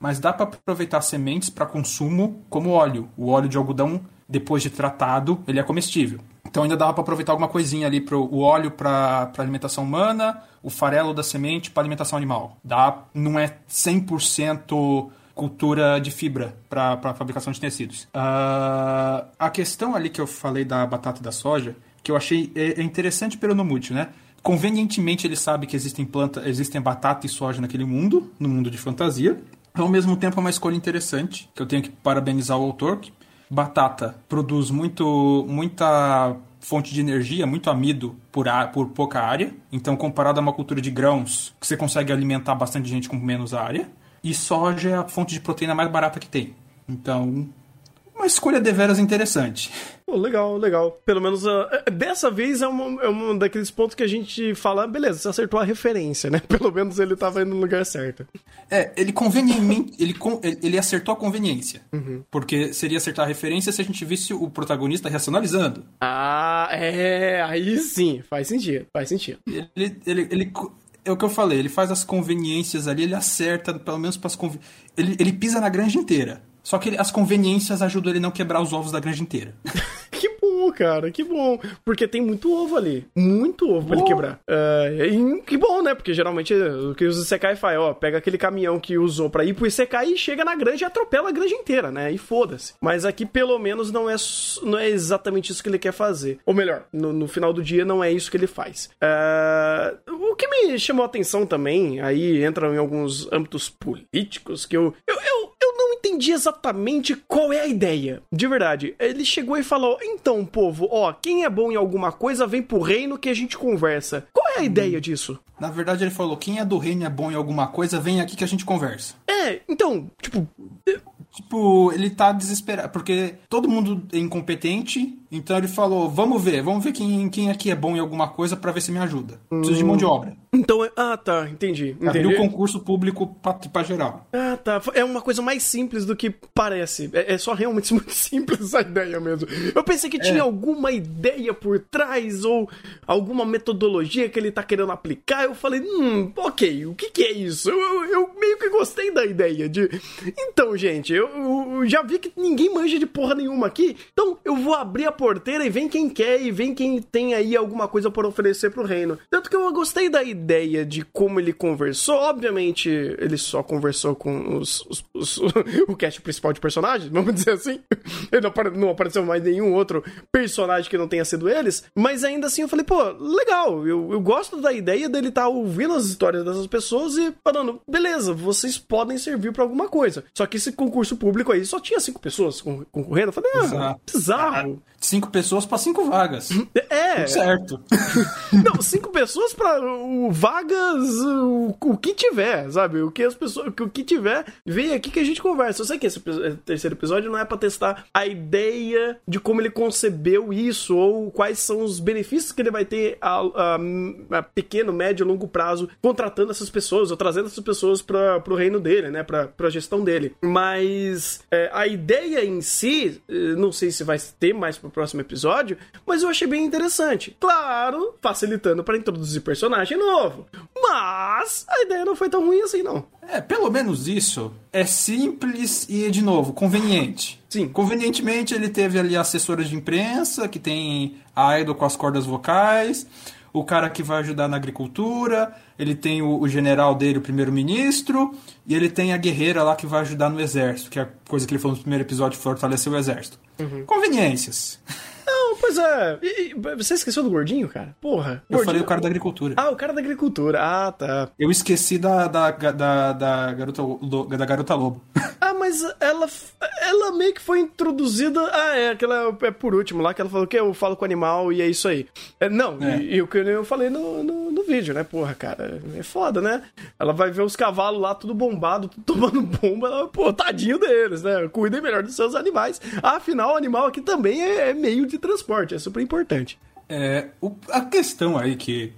Mas dá para aproveitar sementes para consumo como óleo. O óleo de algodão, depois de tratado, ele é comestível. Então ainda dava para aproveitar alguma coisinha ali para o óleo para alimentação humana, o farelo da semente para alimentação animal. Dá, não é 100% cultura de fibra para fabricação de tecidos. Uh, a questão ali que eu falei da batata e da soja, que eu achei é, é interessante pelo Nomútil, né? Convenientemente ele sabe que existem planta, existem batata e soja naquele mundo, no mundo de fantasia. Ao mesmo tempo é uma escolha interessante, que eu tenho que parabenizar o autor. Batata produz muito, muita fonte de energia, muito amido por, por pouca área. Então, comparado a uma cultura de grãos, que você consegue alimentar bastante gente com menos área. E soja é a fonte de proteína mais barata que tem. Então, uma escolha deveras interessante. Oh, legal, legal. Pelo menos uh, dessa vez é um, é um daqueles pontos que a gente fala, beleza, você acertou a referência, né? Pelo menos ele estava indo no lugar certo. É, ele convenientemente. ele, ele acertou a conveniência. Uhum. Porque seria acertar a referência se a gente visse o protagonista racionalizando. Ah, é. Aí sim, faz sentido. Faz sentido. Ele, ele, ele, é o que eu falei, ele faz as conveniências ali, ele acerta, pelo menos para as conven... ele, ele pisa na granja inteira. Só que ele, as conveniências ajudam ele a não quebrar os ovos da granja inteira. que bom, cara, que bom. Porque tem muito ovo ali. Muito ovo pra ele quebrar. Uh, e que bom, né? Porque geralmente o que os Isekai faz, ó, pega aquele caminhão que usou pra ir pro Isekai e chega na granja e atropela a granja inteira, né? E foda-se. Mas aqui, pelo menos, não é, não é exatamente isso que ele quer fazer. Ou melhor, no, no final do dia, não é isso que ele faz. Uh, o que me chamou a atenção também, aí entram em alguns âmbitos políticos que eu, eu, eu entendi exatamente qual é a ideia. De verdade. Ele chegou e falou: então, povo, ó, quem é bom em alguma coisa vem pro reino que a gente conversa. Qual é a ideia disso? Na verdade, ele falou: quem é do reino é bom em alguma coisa, vem aqui que a gente conversa. É, então, tipo. Tipo, ele tá desesperado, porque todo mundo é incompetente, Então ele falou: vamos ver, vamos ver quem, quem aqui é bom em alguma coisa para ver se me ajuda. Preciso de mão de obra. Então, é- ah, tá, entendi. Abriu entendi. o concurso público pra, pra geral. Ah, tá. É uma coisa mais simples do que parece. É, é só realmente muito simples essa ideia mesmo. Eu pensei que tinha alguma ideia por trás ou alguma metodologia que ele tá querendo aplicar. Eu falei, hum, ok, o que, que é isso? Eu, eu- eu meio que gostei da ideia de. Então, gente, eu, eu já vi que ninguém manja de porra nenhuma aqui. Então eu vou abrir a porteira e vem quem quer e vem quem tem aí alguma coisa para oferecer pro reino. Tanto que eu gostei da ideia de como ele conversou. Obviamente, ele só conversou com os, os- os- o cast principal de personagens, vamos dizer assim. Ele não, não apareceu mais nenhum outro personagem que não tenha sido eles. Mas ainda assim eu falei, pô, legal. Eu, eu gosto da ideia dele estar ouvindo as histórias dessas pessoas e falando, beleza, vocês podem servir pra alguma coisa. Só que esse concurso público aí só tinha cinco pessoas con- concorrendo. Eu falei, ah, Exato. bizarro. Cinco pessoas pra cinco vagas. É, Certo. não, cinco pessoas pra o, vagas, o, o que tiver, sabe? O que as pessoas, o que tiver, vem aqui que a gente conversa. Eu sei que esse epi- terceiro episódio não é pra testar a ideia de como ele concebeu isso ou quais são os benefícios que ele vai ter a, a- a pequeno, médio, longo prazo contratando essas pessoas ou trazendo essas pessoas para pro reino dele, né? Pra, pra gestão dele. Mas é, a ideia em si, eh, não sei se vai ter mais próximo episódio, mas eu achei bem interessante. Claro, facilitando para introduzir personagem novo. Mas a ideia não foi tão ruim assim, não. É, pelo menos isso é simples e, de novo, conveniente. Sim. Convenientemente, ele teve ali a assessora de imprensa, que tem a idol com as cordas vocais, o cara que vai ajudar na agricultura, ele tem o, o general dele, o primeiro-ministro, e ele tem a guerreira lá que vai ajudar no exército, que é a coisa que ele falou no primeiro episódio, fortalecer o exército. Conveniências. Não, pois é. E- e- você esqueceu do gordinho, cara? Porra. Eu Gordinho- falei o cara da agricultura. Ah, o cara da agricultura. Ah, tá. Eu esqueci da, da, da, da, garota, da garota lobo. Ah, mas ela, ela meio que foi introduzida. Ah, é, aquela é por último lá, que ela falou que eu falo com animal e é isso aí. É, não, É. E, e o que eu falei no, no, no vídeo, né? Porra, cara, é foda, né? Ela vai ver os cavalos lá, tudo bombado, tudo tomando bomba. Ela, pô, tadinho deles, né? Cuidem melhor dos seus animais. Afinal, o animal aqui também é, é meio de transporte, é super importante. É, o- a questão aí que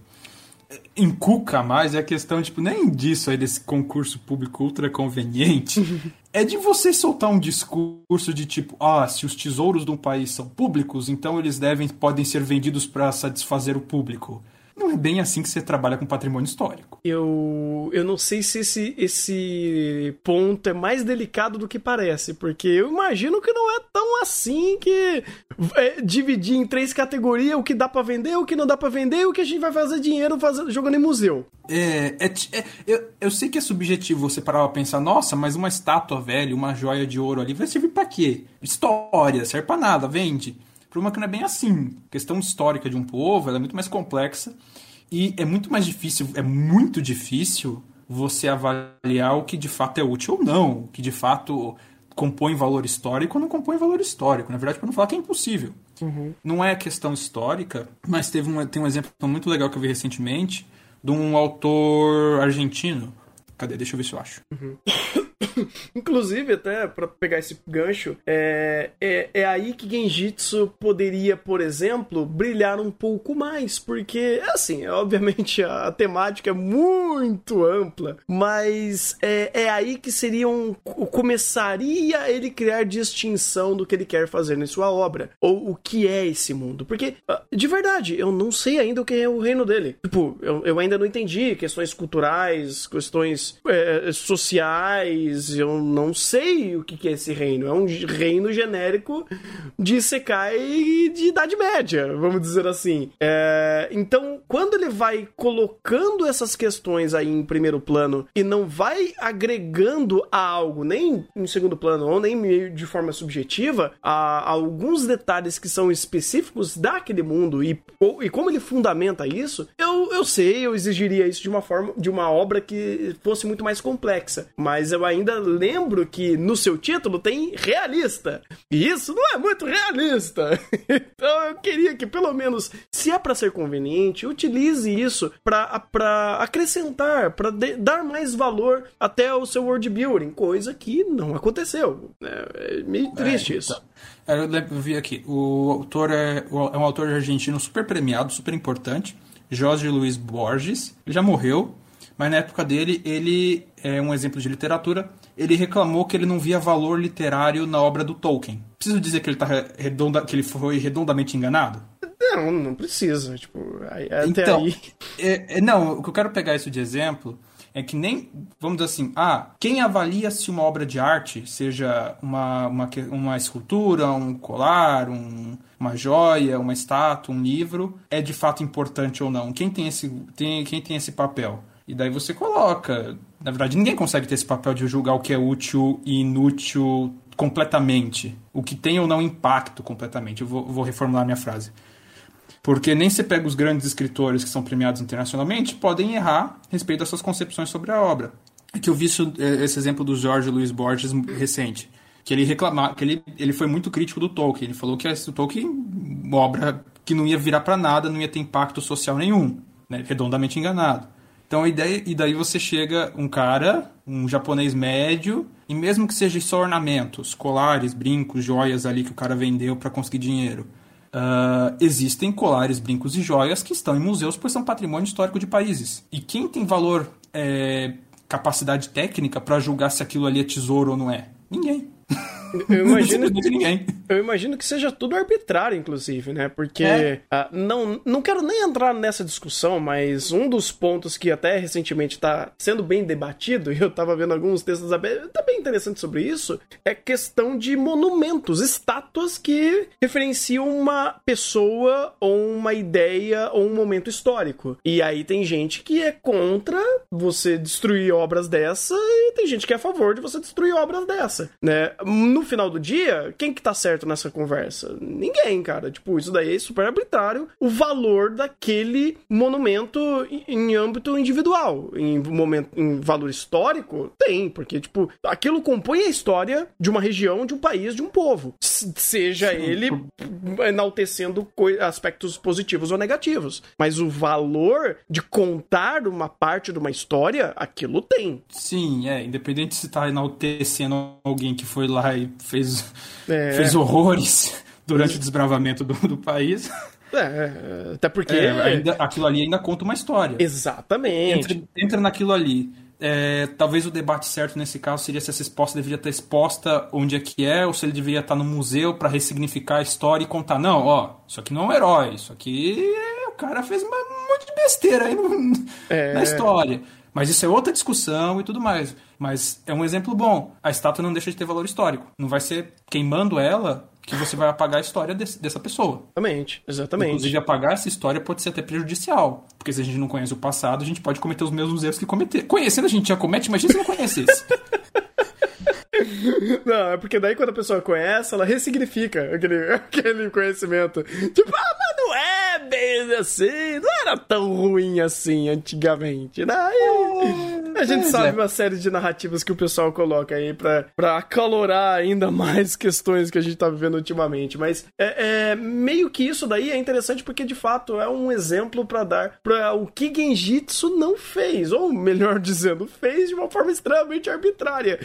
encuca mais é a questão, tipo, nem disso aí desse concurso público ultra conveniente. é de você soltar um discurso de tipo, ah, se os tesouros de um país são públicos, então eles devem, podem ser vendidos para satisfazer o público. Não é bem assim que você trabalha com patrimônio histórico. Eu, eu não sei se esse, esse ponto é mais delicado do que parece, porque eu imagino que não é tão assim que é, dividir em três categorias o que dá pra vender, o que não dá pra vender e o que a gente vai fazer dinheiro fazendo, jogando em museu. É, é é- eu, eu sei que é subjetivo você parar pra pensar, nossa, mas uma estátua velha, uma joia de ouro ali, vai servir pra quê? História, serve pra nada, vende. O problema é que não é bem assim. A questão histórica de um povo ela é muito mais complexa e é muito mais difícil, é muito difícil você avaliar o que de fato é útil ou não, o que de fato compõe valor histórico ou não compõe valor histórico. Na verdade, para não falar que é impossível. Não é questão histórica, mas teve um, tem um exemplo muito legal que eu vi recentemente de um autor argentino. Cadê? Deixa eu ver se eu acho. Inclusive, até pra pegar esse gancho, é, é, é aí que Genjitsu poderia, por exemplo, brilhar um pouco mais, porque, assim, obviamente a, temática é muito ampla, mas é, é aí que seria um. começaria ele criar distinção do que ele quer fazer em sua obra, ou o que é esse mundo, porque, ah, de verdade, eu não sei ainda o que é o reino dele. Tipo, eu, eu ainda não entendi questões culturais, questões é, sociais, eu não sei o que que é esse reino. É um reino genérico de Sekai de Idade Média, vamos dizer assim. É, então, quando ele vai colocando essas questões aí em primeiro plano e não vai agregando a algo, nem em segundo plano, ou nem meio de forma subjetiva, a, a alguns detalhes que são específicos daquele mundo e, ou- e como ele fundamenta isso, eu, eu sei, eu exigiria isso de uma forma, de uma obra que fosse muito mais complexa. Mas eu ainda lembro que no seu título tem realista. E isso não é muito realista. então eu queria que, pelo menos, se é para ser conveniente, utilize isso para acrescentar, para dar mais valor até ao seu world building, coisa que não aconteceu. É, é meio triste é, isso. Então. Eu vi aqui, o autor é, é um autor argentino super premiado, super importante, Jorge Luiz Borges. Ele já morreu, mas na época dele, ele é um exemplo de literatura. Ele reclamou que ele não via valor literário na obra do Tolkien. Preciso dizer que ele, tá redonda, que ele foi redondamente enganado? Não, não precisa. Tipo, até então, aí. É, é, não, o que eu quero pegar isso de exemplo é que nem, vamos dizer assim, ah, quem avalia se uma obra de arte, seja uma, uma, uma escultura, um colar, um, uma joia, uma estátua, um livro, é de fato importante ou não? Quem tem esse, tem, quem tem esse papel? E daí você coloca. Na verdade, ninguém consegue ter esse papel de julgar o que é útil e inútil completamente. O que tem ou não impacto completamente. Eu vou, vou reformular minha frase. Porque nem se pega os grandes escritores que são premiados internacionalmente podem errar respeito das suas concepções sobre a obra. É que eu vi isso, é, esse exemplo do Jorge Luiz Borges recente, que ele reclamar, que ele, ele foi muito crítico do Tolkien. Ele falou que o Tolkien, obra que não ia virar para nada, não ia ter impacto social nenhum, né? redondamente enganado. Então a ideia, e daí você chega um cara, um japonês médio, e mesmo que seja só ornamentos, colares, brincos, joias ali que o cara vendeu para conseguir dinheiro, Uh, existem colares, brincos e joias que estão em museus, pois são patrimônio histórico de países. E quem tem valor, é, capacidade técnica para julgar se aquilo ali é tesouro ou não é? Ninguém. Eu imagino, que, eu imagino que seja tudo arbitrário, inclusive, né? Porque é. uh, não, não quero nem entrar nessa discussão, mas um dos pontos que até recentemente está sendo bem debatido, e eu estava vendo alguns textos tá bem interessantes sobre isso, é questão de monumentos, estátuas que referenciam uma pessoa ou uma ideia ou um momento histórico. E aí tem gente que é contra você destruir obras dessa e tem gente que é a favor de você destruir obras dessa, né? No final do dia, quem que tá certo nessa conversa? Ninguém, cara. Tipo, isso daí é super arbitrário. O valor daquele monumento em âmbito individual. Em momento, em valor histórico, tem, porque, tipo, aquilo compõe a história de uma região, de um país, de um povo. Seja ele enaltecendo aspectos positivos ou negativos. Mas o valor de contar uma parte de uma história, aquilo tem. Sim, é. Independente se tá enaltecendo alguém que foi lá e fez, é. fez horrores durante o desbravamento do, do país. É, até porque. É, ainda, aquilo ali ainda conta uma história. Exatamente. Entra, entra naquilo ali. É, talvez o debate certo nesse caso seria se essa exposta deveria estar exposta onde é que é, ou se ele deveria estar no museu para ressignificar a história e contar, não, ó, isso aqui não é um herói, isso aqui o cara fez um monte de besteira aí no, é... na história. Mas isso é outra discussão e tudo mais. Mas é um exemplo bom. A estátua não deixa de ter valor histórico. Não vai ser queimando ela que você vai apagar a história desse, dessa pessoa. Exatamente, exatamente. Inclusive, apagar essa história pode ser até prejudicial. Porque se a gente não conhece o passado, a gente pode cometer os mesmos erros que cometer. Conhecendo a gente já comete, imagina se não conhecesse. Não, é porque daí quando a pessoa conhece, ela ressignifica aquele, aquele conhecimento. Tipo, ah, bem assim, não era tão ruim assim antigamente, né? A gente sabe é. uma série de narrativas que o pessoal coloca aí pra, pra acalorar ainda mais questões que a gente tá vivendo ultimamente. Mas é, é meio que isso daí é interessante porque de fato é um exemplo para dar para o que Genjitsu não fez, ou melhor dizendo, fez de uma forma extremamente arbitrária.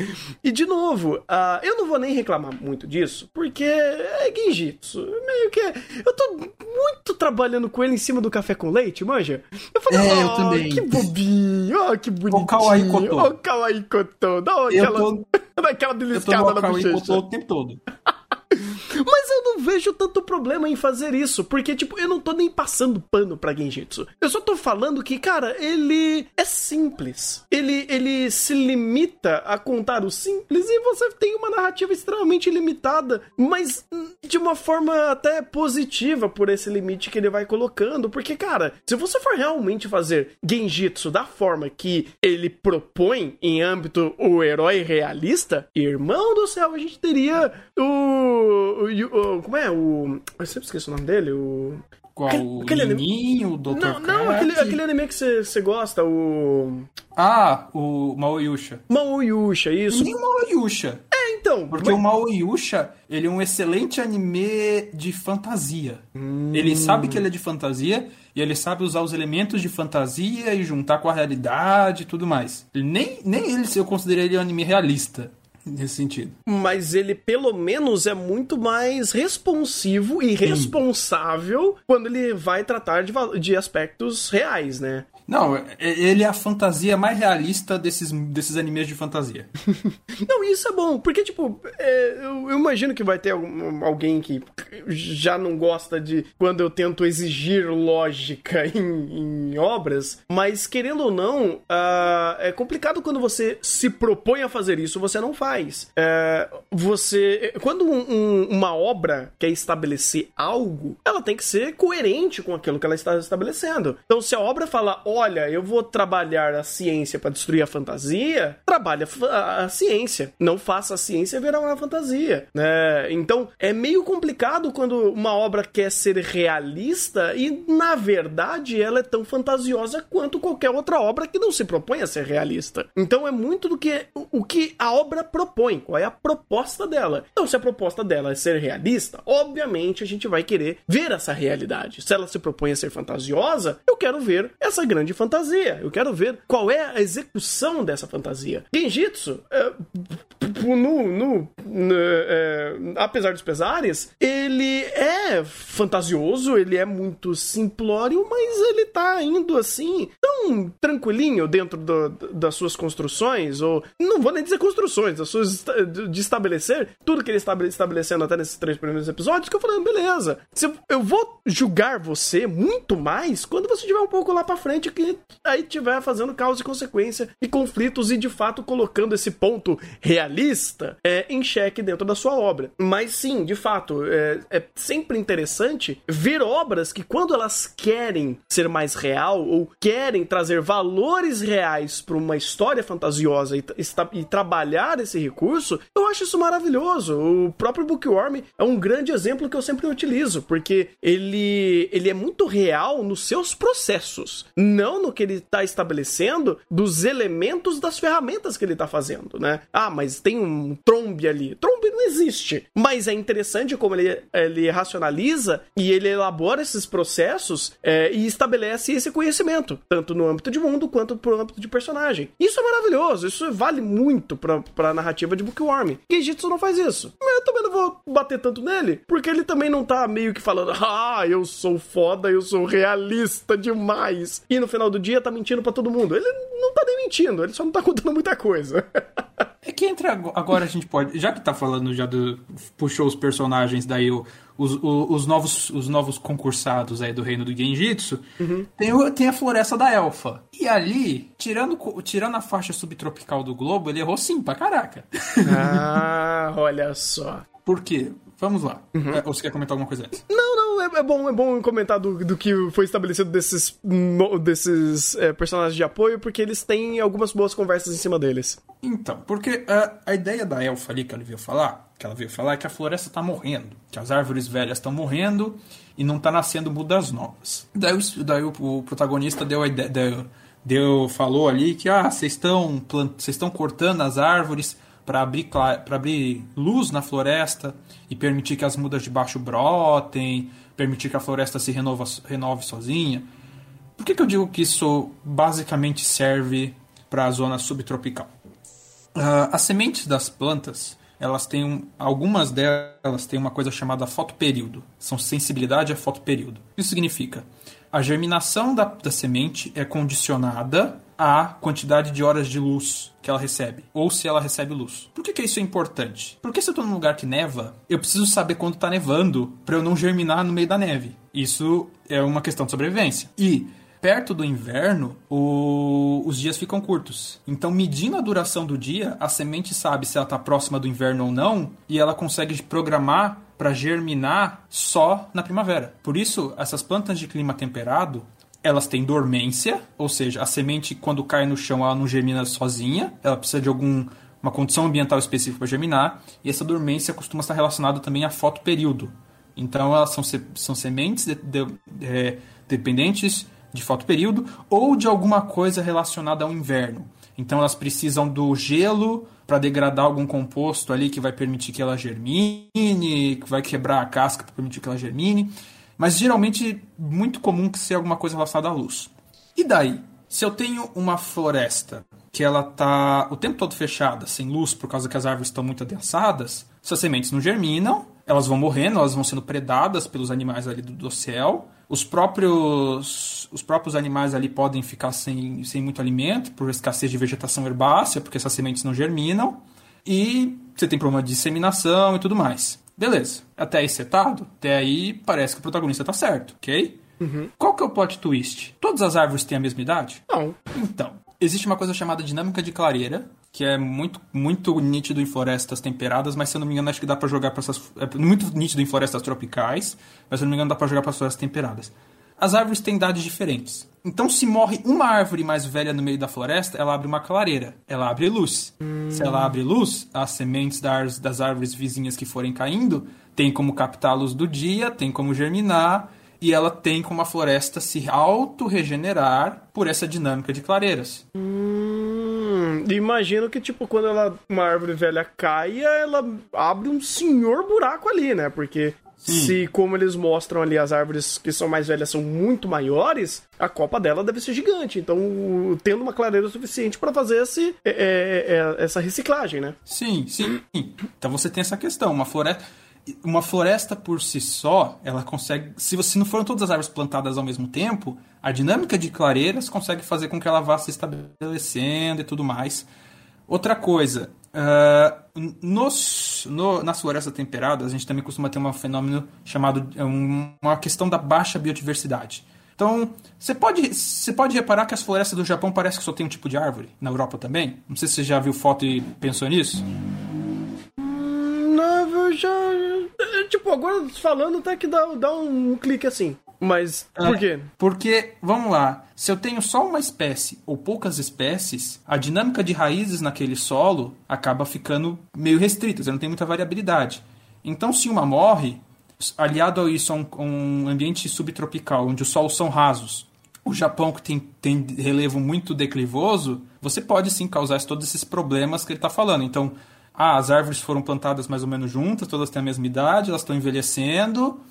E de novo, uh, eu não vou nem reclamar muito disso, porque é Genjitsu. Meio que. Eu tô muito trabalhando com ele em cima do café com leite, manja? Eu falei, é, oh, eu também. que bobinho, oh, que bonitinho. Kawaii Koto. Oh, Kawaii Koto. Dá aquela, tô... aquela delicada na bochecha. o tempo todo. Mas eu não vejo tanto problema em fazer isso, porque, tipo, eu não tô nem passando pano pra Genjitsu. Eu só tô falando que, cara, ele é simples. Ele, ele se limita a contar o simples e você tem uma narrativa extremamente limitada, mas de uma forma até positiva por esse limite que ele vai colocando. Porque, cara, se você for realmente fazer Genjitsu da forma que ele propõe em âmbito o herói realista, irmão do céu, a gente teria o o, o, como é? O. Eu sempre esqueço o nome dele. O. Qual? Aquele- aquele o anime- o Dr. Não, não, aquele, aquele anime que você gosta, o. Ah, o Maoyusha. Maoyusha, isso. Nem o Maoyusha. É, então. Porque mas- o Maoyusha, ele é um excelente anime de fantasia. Hum. Ele sabe que ele é de fantasia e ele sabe usar os elementos de fantasia e juntar com a realidade e tudo mais. Ele nem, nem ele, eu considerei ele um anime realista nesse sentido. Mas ele, pelo menos, é muito mais responsivo e responsável quando ele vai tratar de, de aspectos reais, né? Não, ele é a fantasia mais realista desses, desses animes de fantasia. Não, isso é bom, porque, tipo, é, eu, eu imagino que vai ter algum- alguém que já não gosta de quando eu tento exigir lógica em, em obras, mas querendo ou não, ah, é complicado quando você se propõe a fazer isso, você não faz. É, você. Quando um- um- uma obra quer estabelecer algo, ela tem que ser coerente com aquilo que ela está estabelecendo. Então, se a obra fala, olha, eu vou trabalhar a ciência para destruir a fantasia, trabalha a, ciência. Não faça a ciência virar uma fantasia. Né? Então, é meio complicado quando uma obra quer ser realista e, na verdade, ela é tão fantasiosa quanto qualquer outra obra que não se propõe a ser realista. Então, é muito do que o que a obra propõe, qual é a proposta dela. Então, se a proposta dela é ser realista, obviamente a gente vai querer ver essa realidade. Se ela se propõe a ser fantasiosa, eu quero ver essa grande fantasia. Eu quero ver qual é a execução dessa fantasia. Genjitsu, é, no, no- no- é, apesar dos pesares, ele é fantasioso, ele é muito simplório, mas ele tá indo assim, tão tranquilinho dentro do- das suas construções, ou não vou nem dizer construções, das suas de estabelecer tudo que ele está estabelecendo até nesses três primeiros episódios, que eu falei, beleza. Se eu- vou julgar você muito mais quando você estiver um pouco lá pra frente, que aí tiver fazendo causa e consequência e conflitos e de fato colocando esse ponto realista é, em xeque dentro da sua obra. Mas sim, de fato, é, é sempre interessante ver obras que quando elas querem ser mais real ou querem trazer valores reais para uma história fantasiosa e, e trabalhar esse recurso, eu acho isso maravilhoso. O próprio Bookworm é um grande exemplo que eu sempre utilizo, porque ele, ele é muito real nos seus processos, não no que ele está estabelecendo dos elementos das ferramentas que ele está fazendo, né? Ah, mas tem um trombe ali. Trombe não existe. Mas é interessante como ele, ele racionaliza e ele elabora esses processos é, e estabelece esse conhecimento, tanto no âmbito de mundo quanto pro âmbito de personagem. Isso é maravilhoso, isso vale muito pra, pra narrativa de Bookworm. Genjitsu não faz isso. Mas eu também não vou bater tanto nele, porque ele também não tá meio que falando, ah, eu sou foda, eu sou realista demais. E no final do dia tá mentindo pra todo mundo. Ele não tá nem mentindo, ele só não tá contando muita coisa. É que entre ago- agora a gente pode, já que tá falando já do puxou os personagens daí o- os, o- os novos os novos concursados aí do reino do Genjitsu, tem, o- tem a floresta da elfa. E ali, tirando tirando a faixa subtropical do globo, ele errou sim pra caraca. ah, olha só. Por quê? Vamos lá. É, ou você quer comentar alguma coisa antes? Não, não, é, é bom, é bom comentar do, do que foi estabelecido desses, no- desses é, personagens de apoio, porque eles têm algumas boas conversas em cima deles. Então, porque a, a ideia da elfa ali que ela veio falar, que ela veio falar é que a floresta tá morrendo, que as árvores velhas estão morrendo e não tá nascendo mudas novas. Daí, o- daí o, o protagonista deu a ideia, deu, deu- falou ali que ah, vocês estão plant- vocês estão cortando as árvores para abrir abrir luz na floresta e permitir que as mudas de baixo brotem, permitir que a floresta se renova, renove sozinha. Por que, que eu digo que isso basicamente serve para a zona subtropical? Ah, as sementes das plantas, elas têm um- algumas delas têm uma coisa chamada fotoperíodo. São sensibilidade a fotoperíodo. Isso significa a germinação da, da semente é condicionada à quantidade de horas de luz que ela recebe, ou se ela recebe luz. Por que, que isso é importante? Porque se eu estou num lugar que neva, eu preciso saber quando está nevando para eu não germinar no meio da neve. Isso é uma questão de sobrevivência. E perto do inverno, o- os dias ficam curtos. Então, medindo a duração do dia, a semente sabe se ela está próxima do inverno ou não, e ela consegue programar para germinar só na primavera. Por isso, essas plantas de clima temperado, elas têm dormência, ou seja, a semente quando cai no chão ela não germina sozinha, ela precisa de algum uma condição ambiental específica para germinar, e essa dormência costuma estar relacionada também a fotoperíodo, Então elas são, se, são sementes de, de, é, dependentes de fotoperíodo ou de alguma coisa relacionada ao inverno. Então elas precisam do gelo para degradar algum composto ali que vai permitir que ela germine, que vai quebrar a casca para permitir que ela germine. Mas geralmente muito comum que seja alguma coisa relacionada à luz. E daí? Se eu tenho uma floresta que ela tá o tempo todo fechada, sem luz, por causa que as árvores estão muito adensadas, essas sementes não germinam, elas vão morrendo, elas vão sendo predadas pelos animais ali do, do céu. Os próprios, os próprios animais ali podem ficar sem, sem muito alimento, por escassez de vegetação herbácea, porque essas sementes não germinam. E você tem problema de disseminação e tudo mais. Beleza. Até aí setado? Até aí parece que o protagonista tá certo, ok? Uhum. Qual que é o plot twist? Todas as árvores têm a mesma idade? Não. Então, existe uma coisa chamada dinâmica de clareira, que é muito, muito nítido em florestas temperadas, mas se eu não me engano, acho que dá para jogar para essas. É muito nítido em florestas tropicais, mas se eu não me engano, dá para jogar para florestas temperadas. As árvores têm idades diferentes. Então, se morre uma árvore mais velha no meio da floresta, ela abre uma clareira, ela abre luz. Se ela abre luz, as sementes das árvores vizinhas que forem caindo tem como captar a luz do dia, tem como germinar e ela tem como a floresta se auto-regenerar por essa dinâmica de clareiras. Hum, imagino que, tipo, quando ela, uma árvore velha caia, ela abre um senhor buraco ali, né? Porque Sim. se, como eles mostram ali, as árvores que são mais velhas são muito maiores, a copa dela deve ser gigante. Então, tendo uma clareira suficiente para fazer esse, é, é, é, essa reciclagem, né? Sim, sim. Então você tem essa questão. Uma floresta uma floresta por si só, ela consegue. Se, você, se não foram todas as árvores plantadas ao mesmo tempo, a dinâmica de clareiras consegue fazer com que ela vá se estabelecendo e tudo mais. Outra coisa, uh, nos, no, nas florestas temperadas, a gente também costuma ter um fenômeno chamado. É uma questão da baixa biodiversidade. Então, você pode, você pode reparar que as florestas do Japão parece que só tem um tipo de árvore. Na Europa também. Não sei se você já viu foto e pensou nisso. Não, eu já tipo, agora falando até que dá, dá um clique assim. Mas por é, quê? Porque, vamos lá, se eu tenho só uma espécie ou poucas espécies, a dinâmica de raízes naquele solo acaba ficando meio restrita, você não tem muita variabilidade. Então, se uma morre, aliado a isso a um, um ambiente subtropical, onde os solos são rasos, o Japão que tem, tem relevo muito declivoso, você pode sim causar todos esses problemas que ele está falando. Então, ah, as árvores foram plantadas mais ou menos juntas, todas têm a mesma idade, elas estão envelhecendo,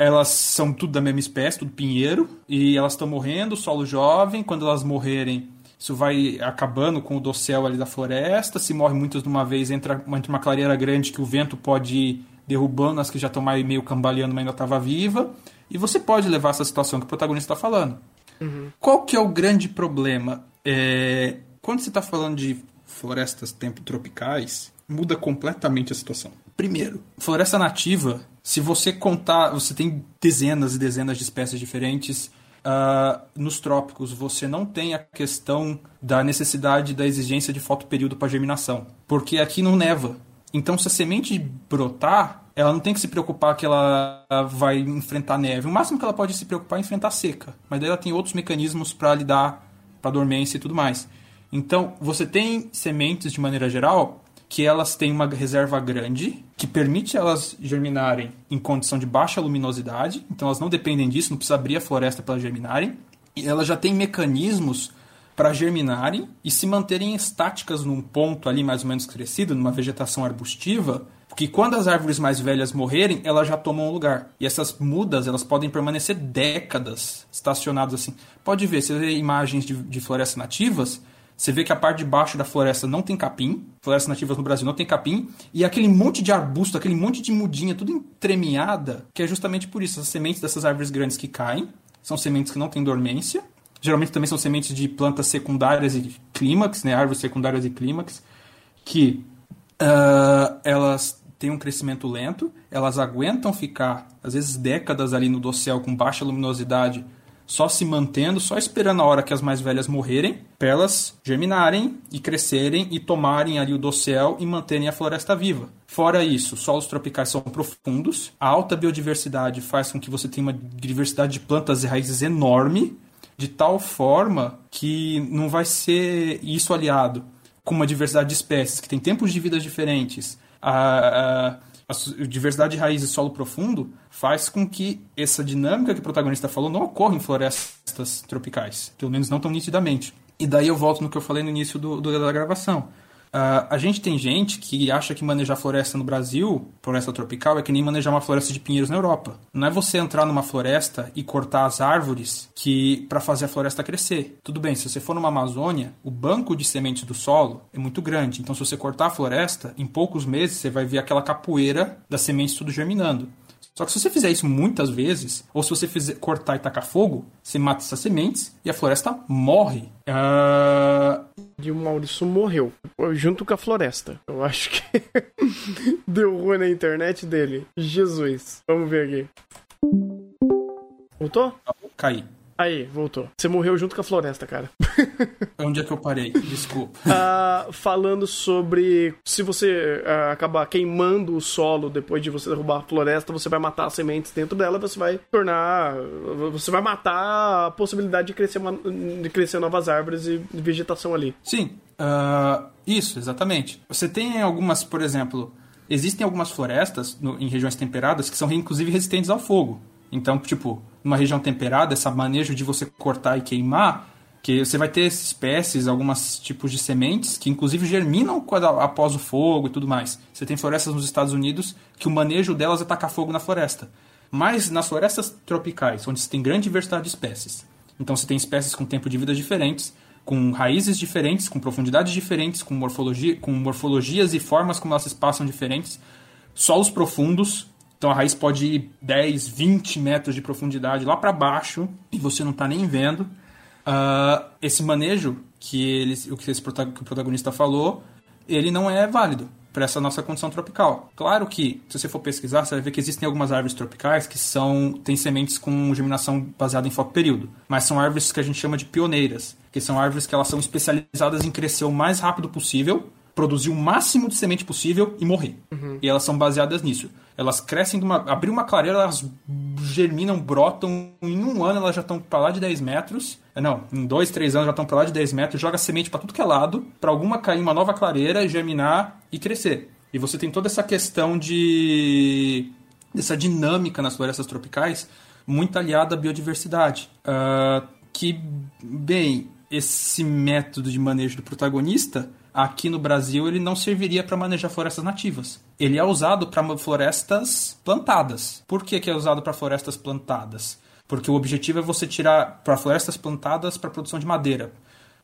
elas são tudo da mesma espécie, tudo pinheiro, e elas estão morrendo, solo jovem, quando elas morrerem, isso vai acabando com o dossel ali da floresta, se morre muitas de uma vez, entra, entra uma clareira grande que o vento pode ir derrubando as que já estão meio cambaleando, mas ainda estava viva, e você pode levar essa situação que o protagonista está falando. Uhum. Qual que é o grande problema? É, quando você está falando de florestas tempo tropicais, muda completamente a situação. Primeiro, floresta nativa, se você contar, você tem dezenas e dezenas de espécies diferentes. Uh, nos trópicos, você não tem a questão da necessidade da exigência de fotoperíodo para germinação, porque aqui não neva. Então, se a semente brotar, ela não tem que se preocupar que ela vai enfrentar neve. O máximo que ela pode se preocupar é enfrentar seca, mas daí ela tem outros mecanismos para lidar para dormência e tudo mais. Então, você tem sementes de maneira geral que elas têm uma reserva grande, que permite elas germinarem em condição de baixa luminosidade, então elas não dependem disso, não precisa abrir a floresta para germinarem. E elas já têm mecanismos para germinarem e se manterem estáticas num ponto ali mais ou menos crescido, numa vegetação arbustiva, porque quando as árvores mais velhas morrerem, elas já tomam o lugar. E essas mudas, elas podem permanecer décadas estacionadas assim. Pode ver, você vê imagens de, de florestas nativas, você vê que a parte de baixo da floresta não tem capim, florestas nativas no Brasil não tem capim, e aquele monte de arbusto, aquele monte de mudinha, tudo entremeada, que é justamente por isso, as sementes dessas árvores grandes que caem, são sementes que não têm dormência, geralmente também são sementes de plantas secundárias e clímax, né, árvores secundárias e clímax, que uh, elas têm um crescimento lento, elas aguentam ficar, às vezes, décadas ali no dossel com baixa luminosidade, só se mantendo, só esperando a hora que as mais velhas morrerem, para elas germinarem e crescerem e tomarem ali o dossel e manterem a floresta viva. Fora isso, solos tropicais são profundos, a alta biodiversidade faz com que você tenha uma diversidade de plantas e raízes enorme, de tal forma que não vai ser isso aliado com uma diversidade de espécies que tem tempos de vida diferentes, a, a a diversidade de raízes solo profundo faz com que essa dinâmica que o protagonista falou não ocorra em florestas tropicais, pelo menos não tão nitidamente. E daí eu volto no que eu falei no início do, do da gravação. Uh, a gente tem gente que acha que manejar floresta no Brasil, floresta tropical, é que nem manejar uma floresta de pinheiros na Europa. Não é você entrar numa floresta e cortar as árvores que para fazer a floresta crescer. Tudo bem, se você for numa Amazônia, o banco de sementes do solo é muito grande. Então, se você cortar a floresta, em poucos meses você vai ver aquela capoeira das sementes tudo germinando. Só que se você fizer isso muitas vezes, ou se você fizer cortar e tacar fogo, você mata essas sementes e a floresta morre. Uh... E o Maurício morreu, junto com a floresta. Eu acho que deu ruim na internet dele. Jesus. Vamos ver aqui. Voltou? Caí. Aí, voltou. Você morreu junto com a floresta, cara. Onde é que eu parei? Desculpa. Uh, falando sobre se você uh, acabar queimando o solo depois de você derrubar a floresta, você vai matar as sementes dentro dela, você vai tornar. Você vai matar a possibilidade de crescer, uma, de crescer novas árvores e vegetação ali. Sim, uh, isso, exatamente. Você tem algumas, por exemplo, existem algumas florestas no, em regiões temperadas que são inclusive resistentes ao fogo. Então, tipo, numa região temperada, esse manejo de você cortar e queimar, que você vai ter espécies, alguns tipos de sementes que inclusive germinam após o fogo e tudo mais. Você tem florestas nos Estados Unidos que o manejo delas é tacar fogo na floresta. Mas nas florestas tropicais, onde você tem grande diversidade de espécies, então você tem espécies com tempo de vida diferentes, com raízes diferentes, com profundidades diferentes, com, morfologia, com morfologias e formas como elas se passam diferentes, solos profundos, então a raiz pode ir 10, 20 metros de profundidade lá para baixo e você não está nem vendo. Uh, esse manejo que, o que, esse, que o protagonista falou, ele não é válido para essa nossa condição tropical. Claro que, se você for pesquisar, você vai ver que existem algumas árvores tropicais que são têm sementes com germinação baseada em foco período, mas são árvores que a gente chama de pioneiras, que são árvores que elas são especializadas em crescer o mais rápido possível produzir o máximo de semente possível e morrer. Uhum. E elas são baseadas nisso. Elas crescem de uma. Abrir uma clareira, elas germinam, brotam. Em um ano elas já estão para lá de 10 metros. É, não, em dois, três anos já estão para lá de 10 metros. Joga semente para tudo que é lado. para alguma cair uma nova clareira, germinar e crescer. E você tem toda essa questão de. dessa dinâmica nas florestas tropicais, muito aliada à biodiversidade. Uh, que, bem, esse método de manejo do protagonista aqui no Brasil ele não serviria para manejar florestas nativas. Ele é usado para florestas plantadas. Por que, que é usado para florestas plantadas? Porque o objetivo é você tirar para florestas plantadas para produção de madeira.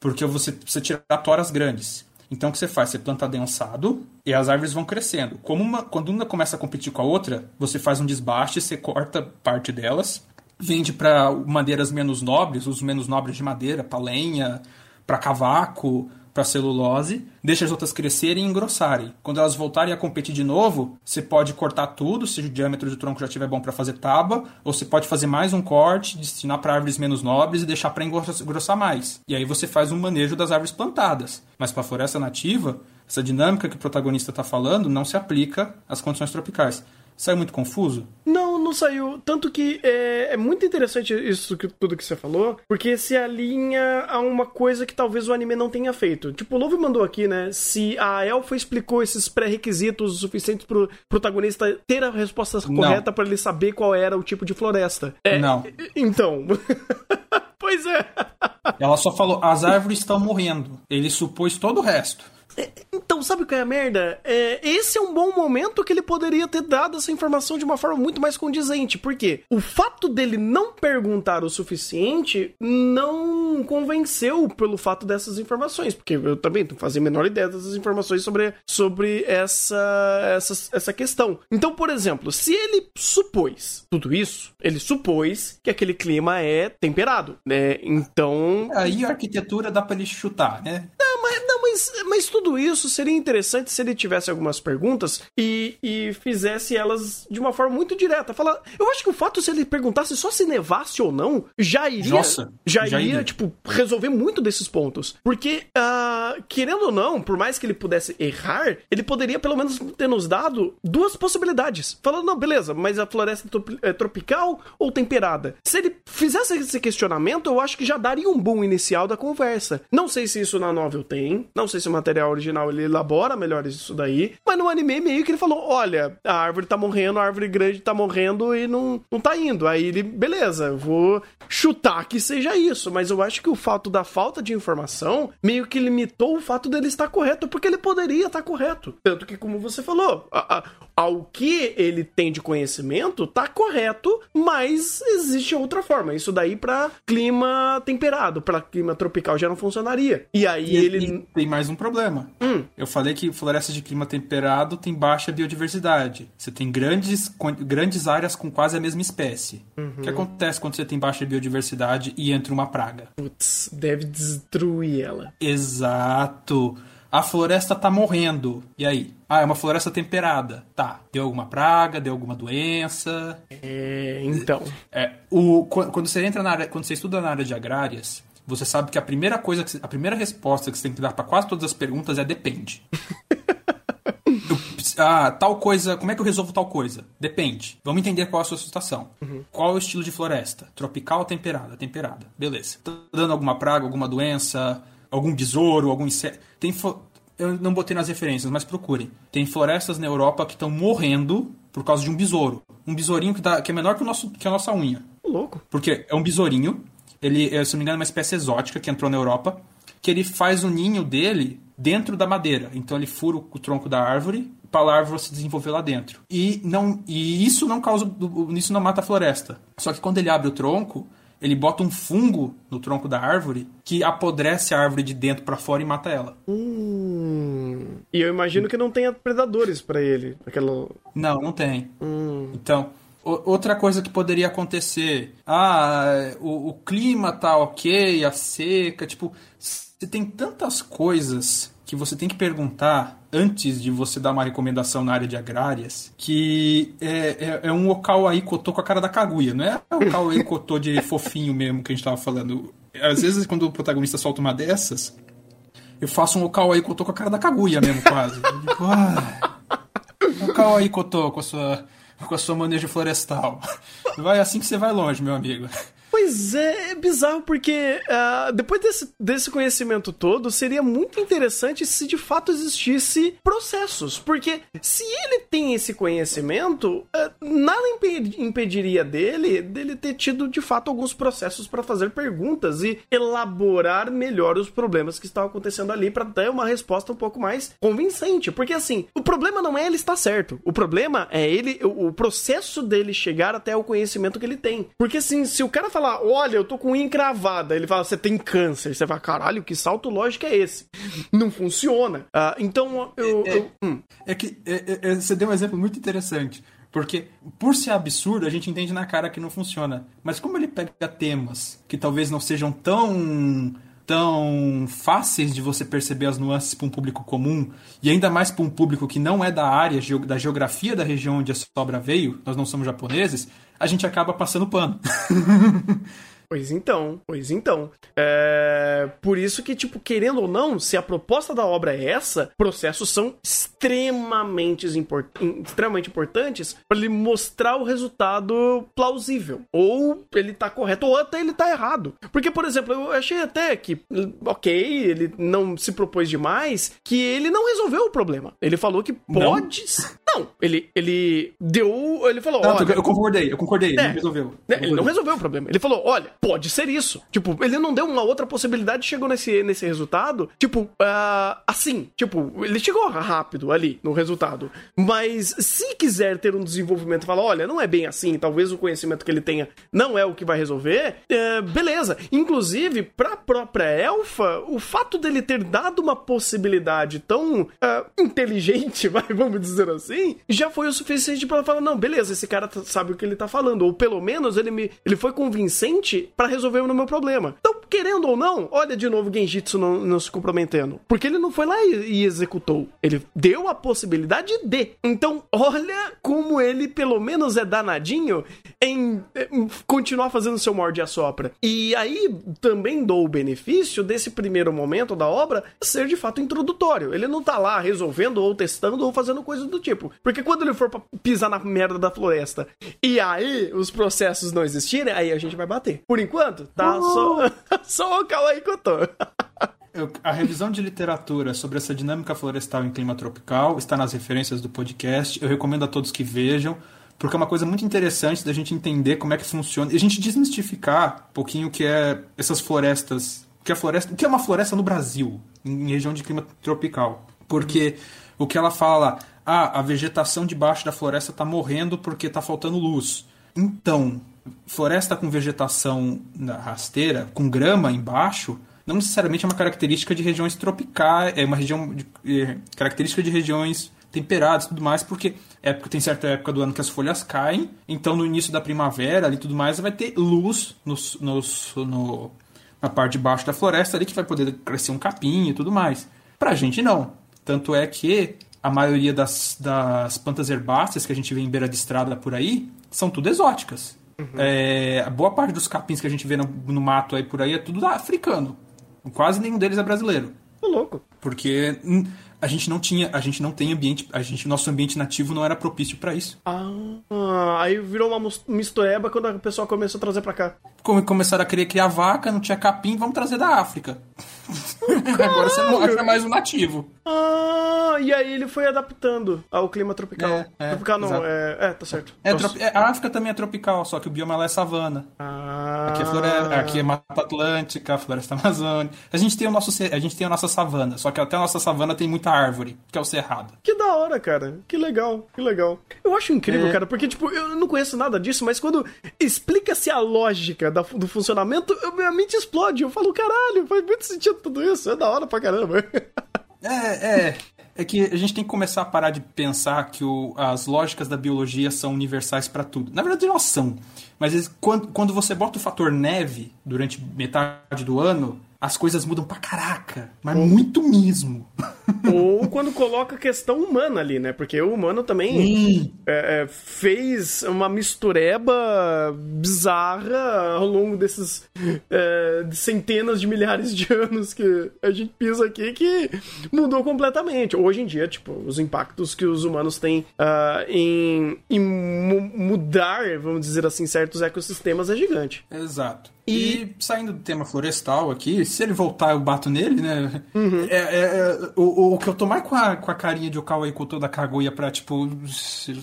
Porque você precisa tirar toras grandes. Então o que você faz? Você planta adensado e as árvores vão crescendo. Como uma, quando uma começa a competir com a outra, você faz um desbaste, você corta parte delas, vende para madeiras menos nobres, os menos nobres de madeira, para lenha, para cavaco, para celulose, deixa as outras crescerem e engrossarem. Quando elas voltarem a competir de novo, você pode cortar tudo, se o diâmetro do tronco já estiver bom para fazer tábua, ou você pode fazer mais um corte, destinar para árvores menos nobres e deixar para engrossar mais. E aí você faz um manejo das árvores plantadas. Mas para a floresta nativa, essa dinâmica que o protagonista está falando não se aplica às condições tropicais. Saiu muito confuso? Não, não saiu. Tanto que é, é muito interessante isso que, tudo que você falou, porque se alinha a uma coisa que talvez o anime não tenha feito. Tipo, o Love mandou aqui, né? Se a Elfa explicou esses pré-requisitos suficientes pro protagonista ter a resposta não. correta para ele saber qual era o tipo de floresta. É, não. Então. pois é. Ela só falou: as árvores estão morrendo. Ele supôs todo o resto. É, então, sabe qual é a merda? É, esse é um bom momento que ele poderia ter dado essa informação de uma forma muito mais condizente. Por quê? O fato dele não perguntar o suficiente não convenceu pelo fato dessas informações. Porque eu também não fazia a menor ideia dessas informações sobre, sobre essa, essa, essa questão. Então, por exemplo, se ele supôs tudo isso, ele supôs que aquele clima é temperado, né? Então. Aí a arquitetura dá pra ele chutar, né? Não, mas, não, mas, mas tudo tudo isso, seria interessante se ele tivesse algumas perguntas e, e fizesse elas de uma forma muito direta. Falar, eu acho que o fato se ele perguntasse só se nevasse ou não, já iria, Nossa, já, já iria, iria, tipo, resolver muito desses pontos. Porque, uh, querendo ou não, por mais que ele pudesse errar, ele poderia pelo menos ter nos dado duas possibilidades. Falando, não, beleza, mas a floresta é tropical ou temperada? Se ele fizesse esse questionamento, eu acho que já daria um boom inicial da conversa. Não sei se isso na novel tem. Não sei se o material original ele elabora melhor isso daí. Mas no anime meio que ele falou: olha, a árvore tá morrendo, a árvore grande tá morrendo e não, não tá indo. Aí ele, beleza, eu vou chutar que seja isso. Mas eu acho que o fato da falta de informação meio que limitou o fato dele estar correto, porque ele poderia estar correto. Tanto que, como você falou, a, a, ao que ele tem de conhecimento, tá correto, mas existe outra forma. Isso daí para clima temperado, para clima tropical já não funcionaria. E aí e ele. Tem mais um problema. Hum. Eu falei que florestas de clima temperado tem baixa biodiversidade. Você tem grandes, grandes áreas com quase a mesma espécie. Uhum. O que acontece quando você tem baixa biodiversidade e entra uma praga? Putz, deve destruir ela. Exato. A floresta tá morrendo. E aí? Ah, é uma floresta temperada. Tá. Deu alguma praga, deu alguma doença. É, então. É, o, quando você entra na área, quando você estuda na área de agrárias, você sabe que a primeira coisa, que, a primeira resposta que você tem que dar para quase todas as perguntas é depende. ah, tal coisa, como é que eu resolvo tal coisa? Depende. Vamos entender qual é a sua situação. Uhum. Qual é o estilo de floresta? Tropical ou temperada? Temperada. Beleza. Tá dando alguma praga, alguma doença, algum besouro, algum inseto? Tem eu não botei nas referências, mas procurem. Tem florestas na Europa que estão morrendo por causa de um besouro. Um besourinho que, dá, que é menor que, o nosso, que a nossa unha. Louco. Porque é um besourinho. Ele, se não me engano, é uma espécie exótica que entrou na Europa. Que ele faz o ninho dele dentro da madeira. Então ele fura o tronco da árvore para a árvore se desenvolver lá dentro. E, não, e isso não causa. Isso não mata a floresta. Só que quando ele abre o tronco, ele bota um fungo no tronco da árvore que apodrece a árvore de dentro para fora e mata ela. Hum. E eu imagino que não tenha predadores para ele. Aquela... Não, não tem. Hum. Então, outra coisa que poderia acontecer. Ah, o, o clima tá ok, a seca. Tipo, você tem tantas coisas que você tem que perguntar antes de você dar uma recomendação na área de agrárias, que é, é, é um Okawai Kotô com a cara da Kaguya, não é o Okawai Kotô de fofinho mesmo que a gente tava falando. Às vezes, quando o protagonista solta uma dessas, eu faço um Okawai Kotô com a cara da Kaguya mesmo, quase. Eu digo, ah, Okawai Kotô com a sua com a sua manejo florestal. Vai assim que você vai longe, meu amigo. Pois é, é bizarro porque uh, depois desse, desse conhecimento todo, seria muito interessante se de fato existisse processos. Porque se ele tem esse conhecimento, uh, nada impediria dele dele ter tido de fato alguns processos para fazer perguntas e elaborar melhor os problemas que estão acontecendo ali para ter uma resposta um pouco mais convincente. Porque assim, o problema não é ele estar certo, o problema é ele, o, o processo dele chegar até o conhecimento que ele tem. Porque assim, se o cara falar olha, eu tô com unha encravada. Ele fala, você tem câncer. Você fala, caralho, que salto lógico é esse? Não funciona. Uh, então, eu. É, eu, hum. é que é, é, é, você deu um exemplo muito interessante. Porque, por ser absurdo, a gente entende na cara que não funciona. Mas como ele pega temas que talvez não sejam tão tão fáceis de você perceber as nuances para um público comum e ainda mais para um público que não é da área da geografia da região onde a obra veio, nós não somos japoneses, a gente acaba passando pano. Pois então, pois então. É... Por isso que, tipo, querendo ou não, se a proposta da obra é essa, processos são extremamente, import... extremamente importantes para ele mostrar o resultado plausível. Ou ele tá correto, ou até ele tá errado. Porque, por exemplo, eu achei até que, ok, ele não se propôs demais, que ele não resolveu o problema. Ele falou que pode. Não, não ele, ele deu. Ele falou. Não, olha, eu concordei, eu concordei, é, ele não resolveu. É, ele não resolveu o problema. Ele falou: olha, pode ser isso. Tipo, ele não deu uma outra possibilidade e chegou nesse, nesse resultado, tipo, uh, assim. Tipo, ele chegou rápido ali no resultado. Mas se quiser ter um desenvolvimento e falar, olha, não é bem assim, talvez o conhecimento que ele tenha não é o que vai resolver, uh, beleza. Inclusive, pra própria Elfa, o fato dele ter dado uma possibilidade tão uh, inteligente, vamos dizer assim, já foi o suficiente para ela falar, não, beleza, esse cara sabe o que ele tá falando. Ou pelo menos ele, me, ele foi convincente para resolver o meu problema. Então, querendo ou não, olha de novo o Genjitsu não, não se comprometendo. Porque ele não foi lá e, e, executou. Ele deu a possibilidade de. Então, olha como ele, pelo menos, é danadinho em, em continuar fazendo seu morde a sopra. E aí também dou o benefício desse primeiro momento da obra ser de fato introdutório. Ele não tá lá resolvendo ou testando ou fazendo coisa do tipo. Porque quando ele for pra pisar na merda da floresta e aí os processos não existirem, aí a gente vai bater. Por enquanto, tá uh! só, só o eu- a revisão de literatura sobre essa dinâmica florestal em clima tropical está nas referências do podcast. Eu recomendo a todos que vejam, porque é uma coisa muito interessante da gente entender como é que funciona e a gente desmistificar um pouquinho o que é essas florestas, o que é floresta, o que é uma floresta no Brasil, em região de clima tropical. Porque o que ela fala, ah, a vegetação debaixo da floresta está morrendo porque está faltando luz. Então, floresta com vegetação rasteira, com grama embaixo, não necessariamente é uma característica de regiões tropicais, é uma região de, é, característica de regiões temperadas e tudo mais, porque é porque tem certa época do ano que as folhas caem, então no início da primavera ali tudo mais vai ter luz nos, nos, no, na parte de baixo da floresta ali que vai poder crescer um capim e tudo mais. Pra gente não. Tanto é que a maioria das, das plantas herbáceas que a gente vê em beira de estrada por aí são tudo exóticas. É, a boa parte dos capins que a gente vê no, no mato aí por aí é tudo africano. Quase nenhum deles é brasileiro. Tô louco. Porque a gente não tinha, a gente não tem ambiente, a gente, nosso ambiente nativo não era propício para isso. Ah, aí virou uma mistureba quando a pessoa começou a trazer pra cá. Como começaram a querer criar vaca, não tinha capim, vamos trazer da África. Agora você não acha mais um nativo. Ah, e aí ele foi adaptando ao clima tropical. É, é, tropical não, é, é, tá certo. É, é, a África também é tropical, só que o bioma é savana. Ah, Aqui é, floresta, aqui é Mata Atlântica, Floresta Amazônica. A gente tem o nosso, a gente tem a nossa savana, só que até a nossa savana tem muita árvore, que é o cerrado. Que da hora, cara. Que legal, que legal. Eu acho incrível, É. cara, porque, tipo, eu não conheço nada disso, mas quando explica-se a lógica do funcionamento, eu- minha mente explode. Eu falo, caralho, faz muito sentido tudo isso. É da hora pra caramba. É, é. É que a gente tem que começar a parar de pensar que o- as lógicas da biologia são universais para tudo. Na verdade, elas são. Mas quando, quando você bota o fator neve durante metade do ano, as coisas mudam pra caraca. Mas muito mesmo. Ou quando coloca a questão humana ali, né? Porque o humano também é, é, fez uma mistureba bizarra ao longo desses é, centenas de milhares de anos que a gente pisa aqui que mudou completamente. Hoje em dia, tipo, os impactos que os humanos têm ah, em, em mu- mudar, vamos dizer assim, certos ecossistemas é gigante. Exato. E, saindo do tema florestal aqui, se ele voltar, eu bato nele, né? É, é- é- o, o que eu tô mais com a, com a carinha de Okawai com toda a cagoia pra, tipo,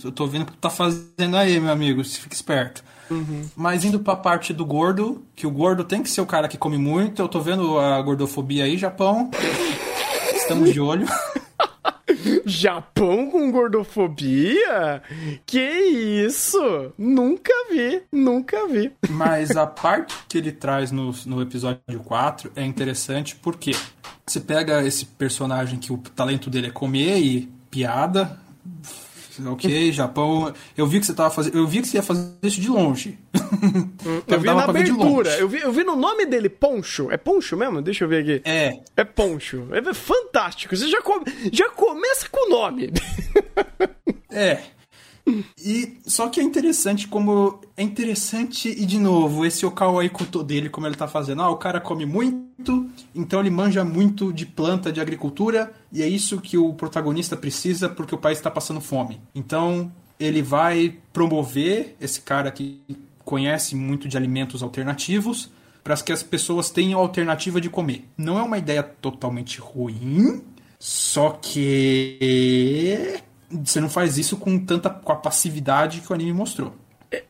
eu tô vendo o que tu tá fazendo aí, meu amigo, se fica esperto. Mas indo pra parte do gordo, que o gordo tem que ser o cara que come muito, eu tô vendo a gordofobia aí, Japão. Estamos de olho. Japão com gordofobia? Que isso? Nunca vi, nunca vi. Mas a parte que ele traz no, no episódio 4 é interessante porque você pega esse personagem que o talento dele é comer e piada. Ok, Japão. Eu vi que você tava fazendo. Eu vi que você ia fazer isso de longe. Eu vi na abertura, eu vi, eu vi no nome dele, Poncho. É Poncho mesmo? Deixa eu ver aqui. É. É Poncho. É fantástico. Você já, come- já começa com o nome. É. E só que é interessante como é interessante e de novo esse Okawai Koto dele como ele tá fazendo. Ah, o cara come muito, então ele manja muito de planta, de agricultura e é isso que o protagonista precisa porque o país está passando fome. Então ele vai promover esse cara que conhece muito de alimentos alternativos para que as pessoas tenham alternativa de comer. Não é uma ideia totalmente ruim, só que você não faz isso com tanta com a passividade que o anime mostrou.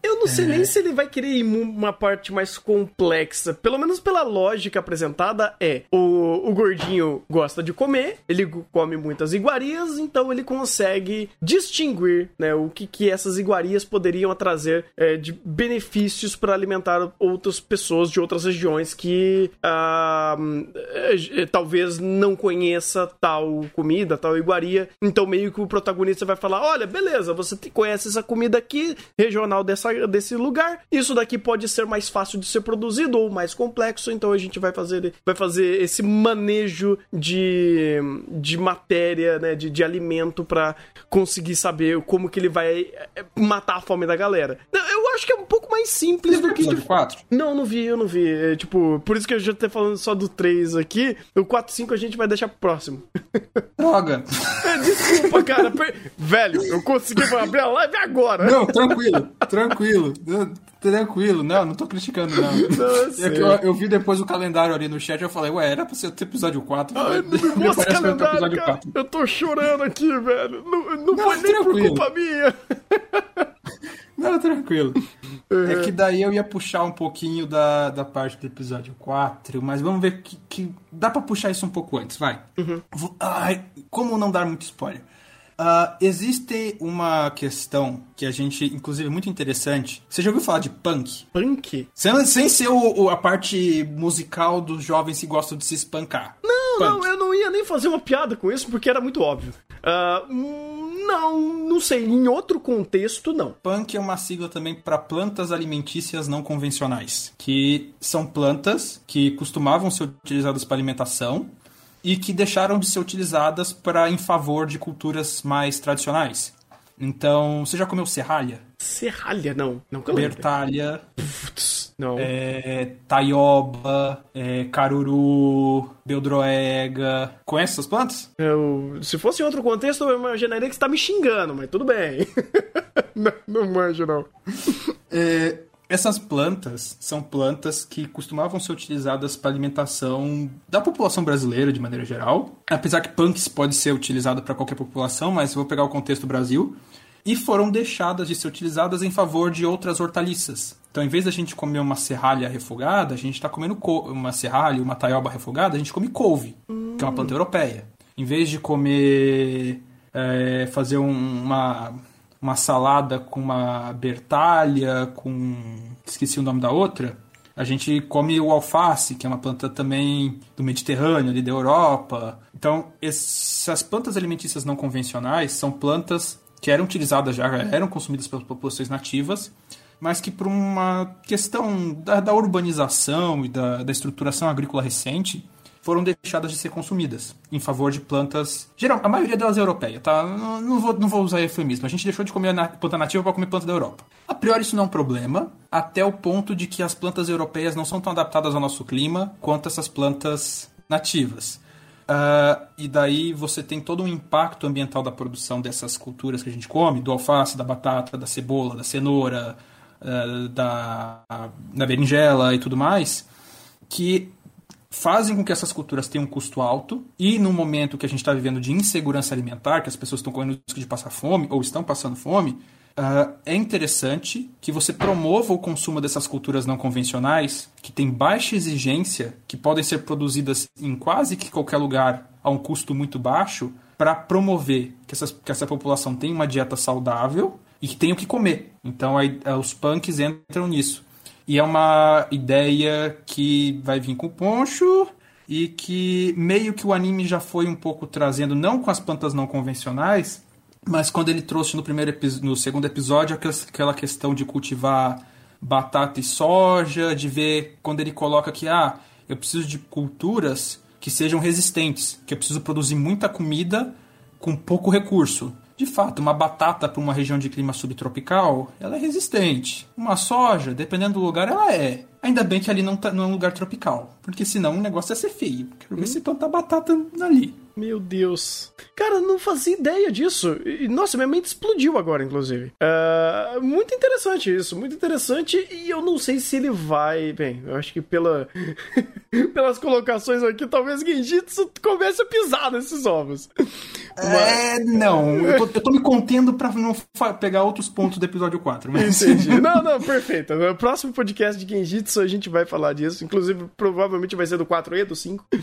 Eu não sei nem se ele vai querer ir uma parte mais complexa. Pelo menos pela lógica apresentada, é. O, o gordinho gosta de comer, ele come muitas iguarias, então ele consegue distinguir né, o que, que essas iguarias poderiam trazer é, de benefícios para alimentar outras pessoas de outras regiões que ah, é, é, talvez não conheça tal comida, tal iguaria. Então meio que o protagonista vai falar: olha, beleza, você conhece essa comida aqui, regional dessa, desse lugar. Isso daqui pode ser mais fácil de ser produzido ou mais complexo, então a gente vai fazer, vai fazer esse manejo de, de matéria, né, de, de alimento para conseguir saber como que ele vai é, matar a fome da galera. Eu eu acho que é um pouco mais simples do que. Episódio 4? Não, não vi, eu não vi. É, tipo, por isso que eu já tô falando só do 3 aqui. O 4 e 5 a gente vai deixar pro próximo. Droga. É, desculpa, cara. Velho, eu consegui abrir a live agora. Não, tranquilo, tranquilo. Tranquilo, não, não tô criticando, não. não é eu, eu, vi depois o calendário ali no chat e eu falei, ué, era pra ser o episódio 4. Ai, me mostra calendário, episódio cara. 4. Eu tô chorando aqui, velho. Não, não, não foi nem por culpa minha. Não, tranquilo. Uhum. É que daí eu ia puxar um pouquinho da, da parte do episódio 4, mas vamos ver que, que dá para puxar isso um pouco antes, vai. Uhum. Ai, como não dar muito spoiler? Uh, existe uma questão que a gente, inclusive, é muito interessante. Você já ouviu falar de punk? Punk? Sem, sem ser o, o, a parte musical dos jovens que gostam de se espancar. Não, punk. não, eu não ia nem fazer uma piada com isso porque era muito óbvio. Uh, não, não sei. Em outro contexto, não. Punk é uma sigla também para plantas alimentícias não convencionais, que são plantas que costumavam ser utilizadas para alimentação e que deixaram de ser utilizadas para em favor de culturas mais tradicionais. Então, você já comeu serralha? Serralha, não. Não Bertalha. Putz, não. É, taioba, é, caruru, beldroega. Conhece essas plantas? Eu, se fosse em outro contexto, eu imaginaria que você tá me xingando, mas tudo bem. não, não manjo, não. É, essas plantas são plantas que costumavam ser utilizadas para alimentação da população brasileira de maneira geral. Apesar que punks pode ser utilizado para qualquer população, mas vou pegar o contexto Brasil. E foram deixadas de ser utilizadas em favor de outras hortaliças. Então, em vez da gente comer uma serralha refogada, a gente está comendo uma serralha, uma taioba refogada, a gente come couve, hum. que é uma planta europeia. Em vez de comer, é, fazer um, uma uma salada com uma bertalha, com. esqueci o nome da outra. A gente come o alface, que é uma planta também do Mediterrâneo, ali da Europa. Então, essas plantas alimentícias não convencionais são plantas que eram utilizadas já, eram consumidas pelas populações nativas, mas que por uma questão da, da urbanização e da, da estruturação agrícola recente, foram deixadas de ser consumidas em favor de plantas. Geral, a maioria delas é europeia, tá? Não, não, vou, não vou usar eufemismo. A gente deixou de comer na, planta nativa para comer planta da Europa. A priori, isso não é um problema, até o ponto de que as plantas europeias não são tão adaptadas ao nosso clima quanto essas plantas nativas. Uh, e daí você tem todo um impacto ambiental da produção dessas culturas que a gente come, do alface, da batata, da cebola, da cenoura, uh, da, da berinjela e tudo mais, que fazem com que essas culturas tenham um custo alto e no momento que a gente está vivendo de insegurança alimentar, que as pessoas estão correndo risco de passar fome ou estão passando fome, uh, é interessante que você promova o consumo dessas culturas não convencionais que têm baixa exigência, que podem ser produzidas em quase que qualquer lugar a um custo muito baixo, para promover que, essas, que essa população tenha uma dieta saudável e que tenha o que comer. Então aí, os punks entram nisso. E é uma ideia que vai vir com o poncho e que meio que o anime já foi um pouco trazendo, não com as plantas não convencionais, mas quando ele trouxe no primeiro no segundo episódio aquela questão de cultivar batata e soja, de ver quando ele coloca que ah, eu preciso de culturas que sejam resistentes, que eu preciso produzir muita comida com pouco recurso. De fato, uma batata para uma região de clima subtropical, ela é resistente. Uma soja, dependendo do lugar, ela é. Ainda bem que ali não, tá, não é um lugar tropical, porque senão o negócio ia ser feio. Quero ver hum. se planta batata ali. Meu Deus. Cara, não fazia ideia disso. E, nossa, minha mente explodiu agora, inclusive. Uh, muito interessante isso, muito interessante. E eu não sei se ele vai. Bem, eu acho que pela... pelas colocações aqui, talvez Genjitsu comece a pisar nesses ovos. É, não. Eu tô, eu tô me contendo pra não pegar outros pontos do episódio 4. Mas... Entendi. Não, não, perfeito. No próximo podcast de Genjitsu a gente vai falar disso. Inclusive, provavelmente vai ser do 4 e do 5. Uh,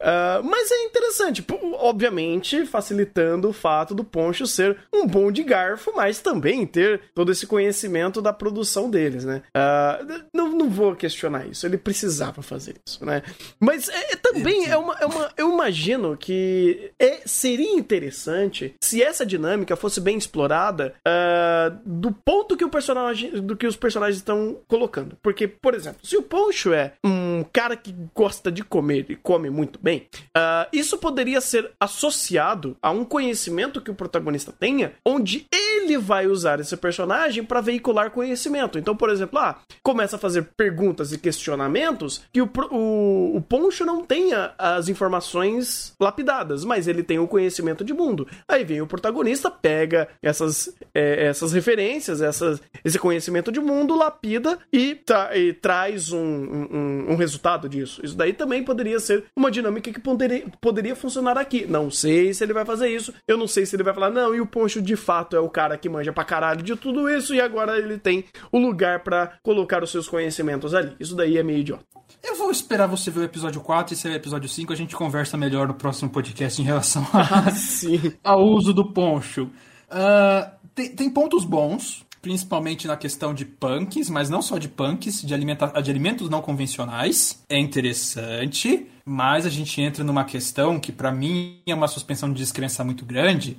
ah, mas é interessante obviamente facilitando o fato do Poncho ser um bom de garfo, mas também ter todo esse conhecimento da produção deles, né? Uh, não, não vou questionar isso, ele precisava fazer isso, né? Mas é, é também é uma, é uma. Eu imagino que é, seria. interessante se essa dinâmica fosse bem explorada uh, do ponto que o personagem, do que os personagens estão colocando. Porque, por exemplo, se o Poncho é um cara que gosta de comer e come muito bem, uh, isso poderia ser associado a um conhecimento que o protagonista tenha, onde ele vai usar esse personagem para veicular conhecimento. Então, por exemplo, ah, começa a fazer perguntas e questionamentos que o, o, o Poncho não tenha as informações lapidadas, mas ele tem o conhecimento de mundo. Aí vem o protagonista, pega essas, é, essas referências, essas, esse conhecimento de mundo, lapida e, tra e traz um, um, um, resultado disso. Isso daí também poderia ser uma dinâmica que poderia, poderia funcionar aqui. Não sei se ele vai fazer isso, eu não sei se ele vai falar, não, e o Poncho de fato é o cara que manja pra caralho de tudo isso e agora ele tem o lugar para colocar os seus conhecimentos ali. Isso daí é meio idiota. Eu vou esperar você ver o episódio 4 e se é o episódio 5 a gente conversa melhor no próximo podcast em relação a, ah, ao uso do poncho. Uh, tem, tem pontos bons, principalmente na questão de punks, mas não só de punks, de, alimenta de alimentos não convencionais. É interessante, mas a gente entra numa questão que para mim é uma suspensão de descrença muito grande,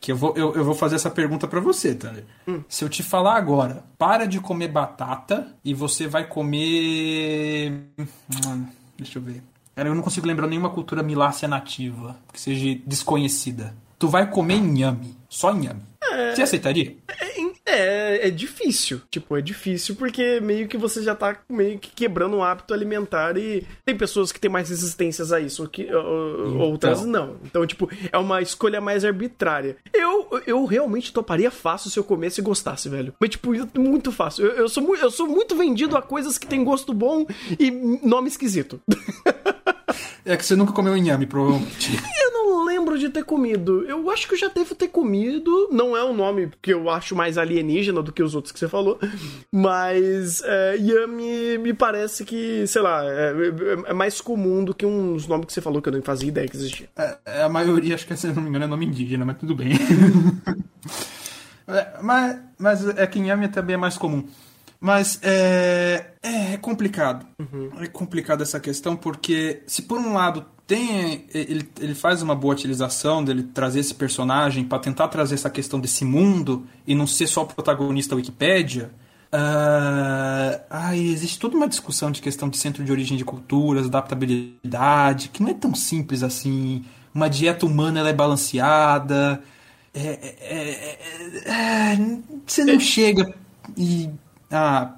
que eu vou, eu, eu vou fazer essa pergunta para você, Thunder. Hum. Se eu te falar agora, para de comer batata e você vai comer. Hum, deixa eu ver. eu não consigo lembrar nenhuma cultura milácea nativa que seja desconhecida. Tu vai comer inhame, só inhame. É... Você aceitaria? É, é, é difícil. Tipo, é difícil porque meio que você já tá meio que quebrando um hábito alimentar e tem pessoas que têm mais resistências a isso, que, então. outras não. Então, tipo, é uma escolha mais arbitrária. Eu, eu realmente toparia fácil se eu comesse e gostasse, velho. Mas, tipo, muito fácil. Eu, eu, sou, eu sou muito vendido a coisas que têm gosto bom e nome esquisito. É que você nunca comeu inhame, provavelmente. De ter comido. Eu acho que eu já devo ter comido. Não é um nome que eu acho mais alienígena do que os outros que você falou. Mas é, Yami me parece que, sei lá, é, é, mais comum do que uns nomes que você falou que eu nem fazia ideia que existia. É, é a maioria, acho que se não me engano, é nome indígena, mas tudo bem. É, mas, mas é que Yami também é mais comum. Mas é, é, é complicado. Uhum. É complicado essa questão porque se por um lado tem ele, ele faz uma boa utilização dele trazer esse personagem para tentar trazer essa questão desse mundo e não ser só o protagonista Wikipédia. Uh, ai, existe toda uma discussão de questão de centro de origem de culturas, adaptabilidade, que não é tão simples assim. Uma dieta humana ela é balanceada. É, é, é, é, é você não chega e ah,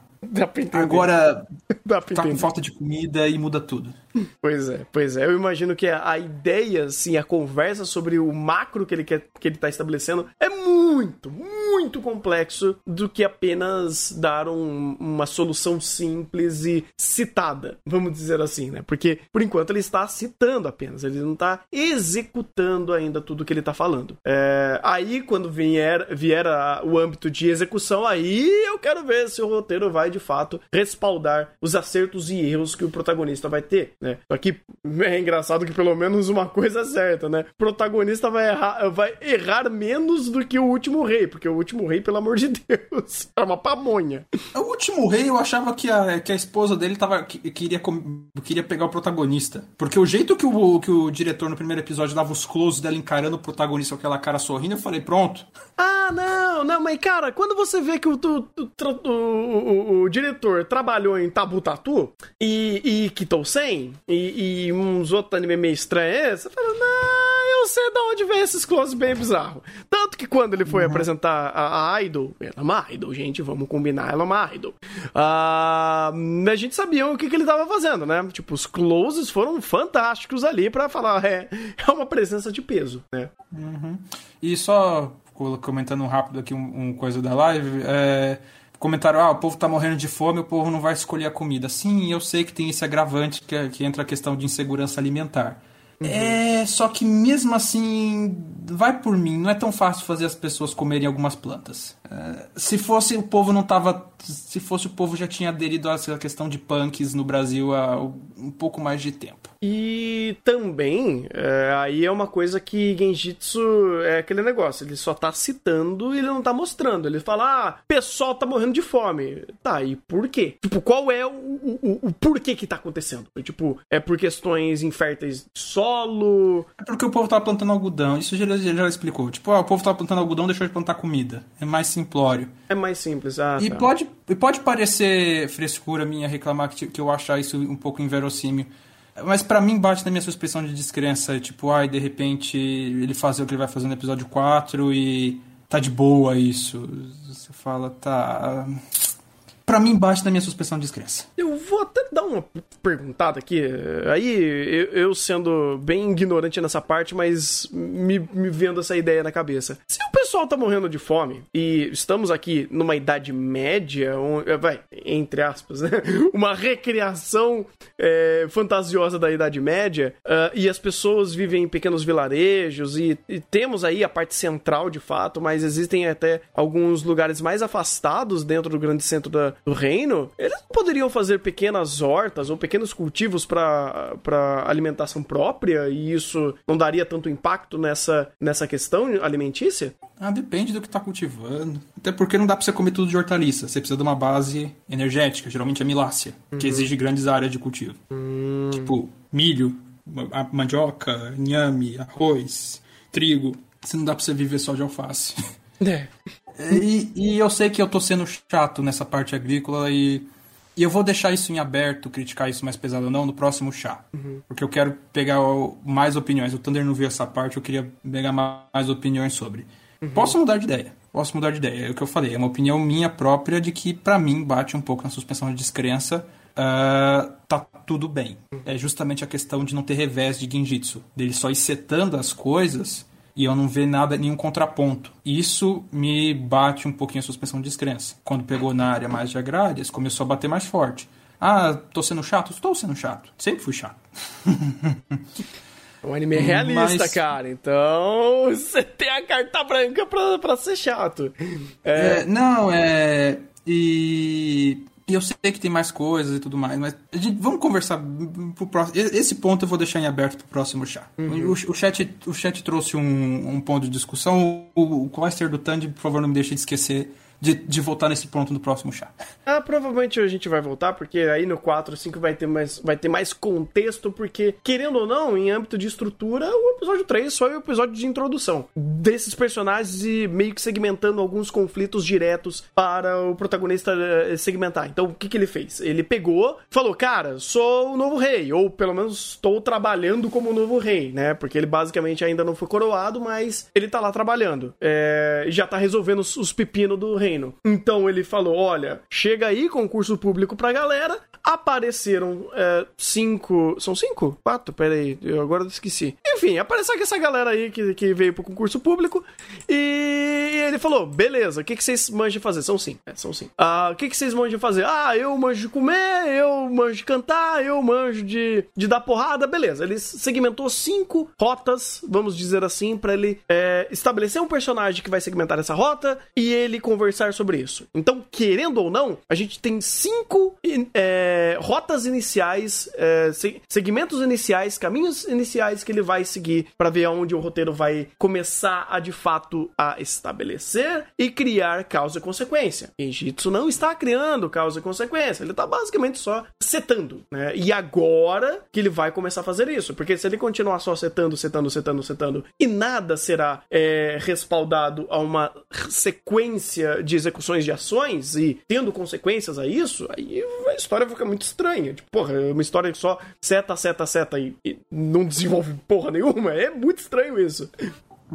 agora Dá pra tá com falta de comida e muda tudo. Pois é, pois é. Eu imagino que a, a, ideia, assim, a conversa sobre o macro que ele quer que ele tá estabelecendo é muito, muito complexo do que apenas dar um, uma solução simples e citada, vamos dizer assim, né? Porque por enquanto ele está citando apenas, ele não está executando ainda tudo que ele está falando. É, aí quando vier, vier a, o âmbito de execução, aí eu quero ver se o roteiro vai de fato respaldar os acertos e erros que o protagonista vai ter né? Só que é engraçado que pelo menos uma coisa é certa, né? O protagonista vai errar, vai errar menos do que o último rei, porque o último rei, pelo amor de Deus, é uma pamonha. O último rei, eu achava que a, que a esposa dele tava, que, queria, queria pegar o protagonista. Porque o jeito que o, que o diretor no primeiro episódio dava os closes dela encarando o protagonista com aquela cara sorrindo, eu falei, pronto. Ah, não, não, mas cara, quando você vê que o, o, o, o diretor trabalhou em Tabu Tatu e, e Kitou 100, e, e uns outros anime meio estranhos, você fala, não, eu sei de onde vem esses close bem bizarro. Tanto que quando ele foi uhum. apresentar a, a, Idol, ela é uma Idol, gente, vamos combinar, ela é uma Idol. Uh, a gente sabia o que, que ele tava fazendo, né? Tipo, os closes foram fantásticos ali para falar, é, é uma presença de peso, né? Uhum. E só comentando rápido aqui um, um coisa da live, é comentaram, ah, o povo tá morrendo de fome, o povo não vai escolher a comida. Sim, eu sei que tem esse agravante que, é, que entra a questão de insegurança alimentar. Uhum. É, só que mesmo assim, vai por mim, não é tão fácil fazer as pessoas comerem algumas plantas. Se fosse o povo não tava. Se fosse o povo já tinha aderido à questão de punks no Brasil há um pouco mais de tempo. E também, é, aí é uma coisa que Genjitsu é aquele negócio, ele só tá citando e ele não tá mostrando. Ele fala, ah, pessoal tá morrendo de fome. Tá, e por quê? Tipo, qual é o, o, o porquê que tá acontecendo? Tipo, é por questões inférteis de solo? É porque o povo tá plantando algodão. Isso ele já explicou. Tipo, ah, o povo tá plantando algodão, deixou de plantar comida. É mais simplório. É mais simples, ah, E tá. pode, e pode parecer frescura minha reclamar que, que eu achar isso um pouco inverossímil. Mas pra mim bate na minha suspensão de descrença. Tipo, ai, de repente ele fazer o que ele vai fazer no episódio 4 e tá de boa isso. Você fala, tá. Pra mim bate na minha suspensão de descrença. Eu vou até dar uma perguntada aqui. Aí, eu, eu sendo bem ignorante nessa parte, mas me, me vendo essa ideia na cabeça. Se o pessoal tá morrendo de fome e estamos aqui numa idade média, um- vai, entre aspas, né? Uma recriação é, fantasiosa da idade média, ah, e as pessoas vivem em pequenos vilarejos, e, e temos aí a parte central de fato, mas existem até alguns lugares mais afastados dentro do grande centro da- do reino. Eles não poderiam fazer pequenas hortas ou pequenos cultivos para alimentação própria, e isso não daria tanto impacto nessa, nessa questão alimentícia? Ah, depende do que tá cultivando. Até porque não dá pra você comer tudo de hortaliça. Você precisa de uma base energética, geralmente a milácea, que exige grandes áreas de cultivo. Tipo, milho, mandioca, inhame, arroz, trigo. Isso não dá pra você viver só de alface. É. E, e eu sei que eu tô sendo chato nessa parte agrícola e, e eu vou deixar isso em aberto, criticar isso mais pesado ou não, no próximo chá. Porque eu quero pegar mais opiniões. O Thunder não viu essa parte, eu queria pegar ma- mais opiniões sobre. Posso mudar de ideia. Posso mudar de ideia. É o que eu falei. É uma opinião minha própria de que, pra mim, bate um pouco na suspensão de descrença. ah, tá tudo bem. É justamente a questão de não ter revés de Genjitsu. Dele só ir setando as coisas e eu não ver nada, nenhum contraponto. Isso me bate um pouquinho a suspensão de descrença. Quando pegou na área mais de agrárias, começou a bater mais forte. Ah, tô sendo chato? Estou sendo chato. Sempre fui chato. Um anime realista, Mas- cara. Então, você tem a carta branca pra, pra ser chato. É, É, não, é. E. E eu sei que tem mais coisas e tudo mais, mas gente- vamos conversar pro próximo. Esse ponto eu vou deixar em aberto pro próximo chá. O, o chat, o chat trouxe um, um ponto de discussão. O, o do Tandy, por favor, não me deixe de esquecer de, de voltar nesse ponto no próximo chá. Ah, provavelmente a gente vai voltar, porque aí no 4, 5 vai ter mais, vai ter mais contexto, porque, querendo ou não, em âmbito de estrutura, o episódio 3 foi o episódio de introdução desses personagens e meio que segmentando alguns conflitos diretos para o protagonista eh, segmentar. Então, o que, que ele fez? Ele pegou, falou, cara, sou o novo rei, ou pelo menos estou trabalhando como o novo rei, né? Porque ele basicamente ainda não foi coroado, mas ele tá lá trabalhando. É, já tá resolvendo os, os pepinos do Então ele falou: olha, chega aí, concurso público pra galera. Apareceram é, cinco. São cinco? Quatro? Pera aí, eu agora esqueci. Enfim, apareceu essa galera aí que, que veio pro concurso público. E ele falou: beleza, o que, que vocês manjam fazer? São cinco. É, são cinco. Ah, o que, que vocês manjam fazer? Ah, eu manjo de comer, eu manjo de cantar, eu manjo de, de dar porrada. Beleza, ele segmentou cinco rotas, vamos dizer assim, pra ele é, estabelecer um personagem que vai segmentar essa rota e ele conversar sobre isso. Então, querendo ou não, a gente tem cinco é, rotas iniciais, é, se- segmentos iniciais, caminhos iniciais que ele vai seguir pra ver aonde o roteiro vai começar a de fato a estabelecer e criar causa e consequência. Genjitsu não está criando causa e consequência, ele tá basicamente só setando, né? E agora que ele vai começar a fazer isso, porque se ele continuar só setando, setando, setando, setando e nada será é, respaldado a uma sequência de execuções de ações e tendo consequências a isso, aí a história fica muito estranha. Tipo, porra, é uma história que só seta, seta, seta e, e não desenvolve porra nenhuma. É muito estranho isso.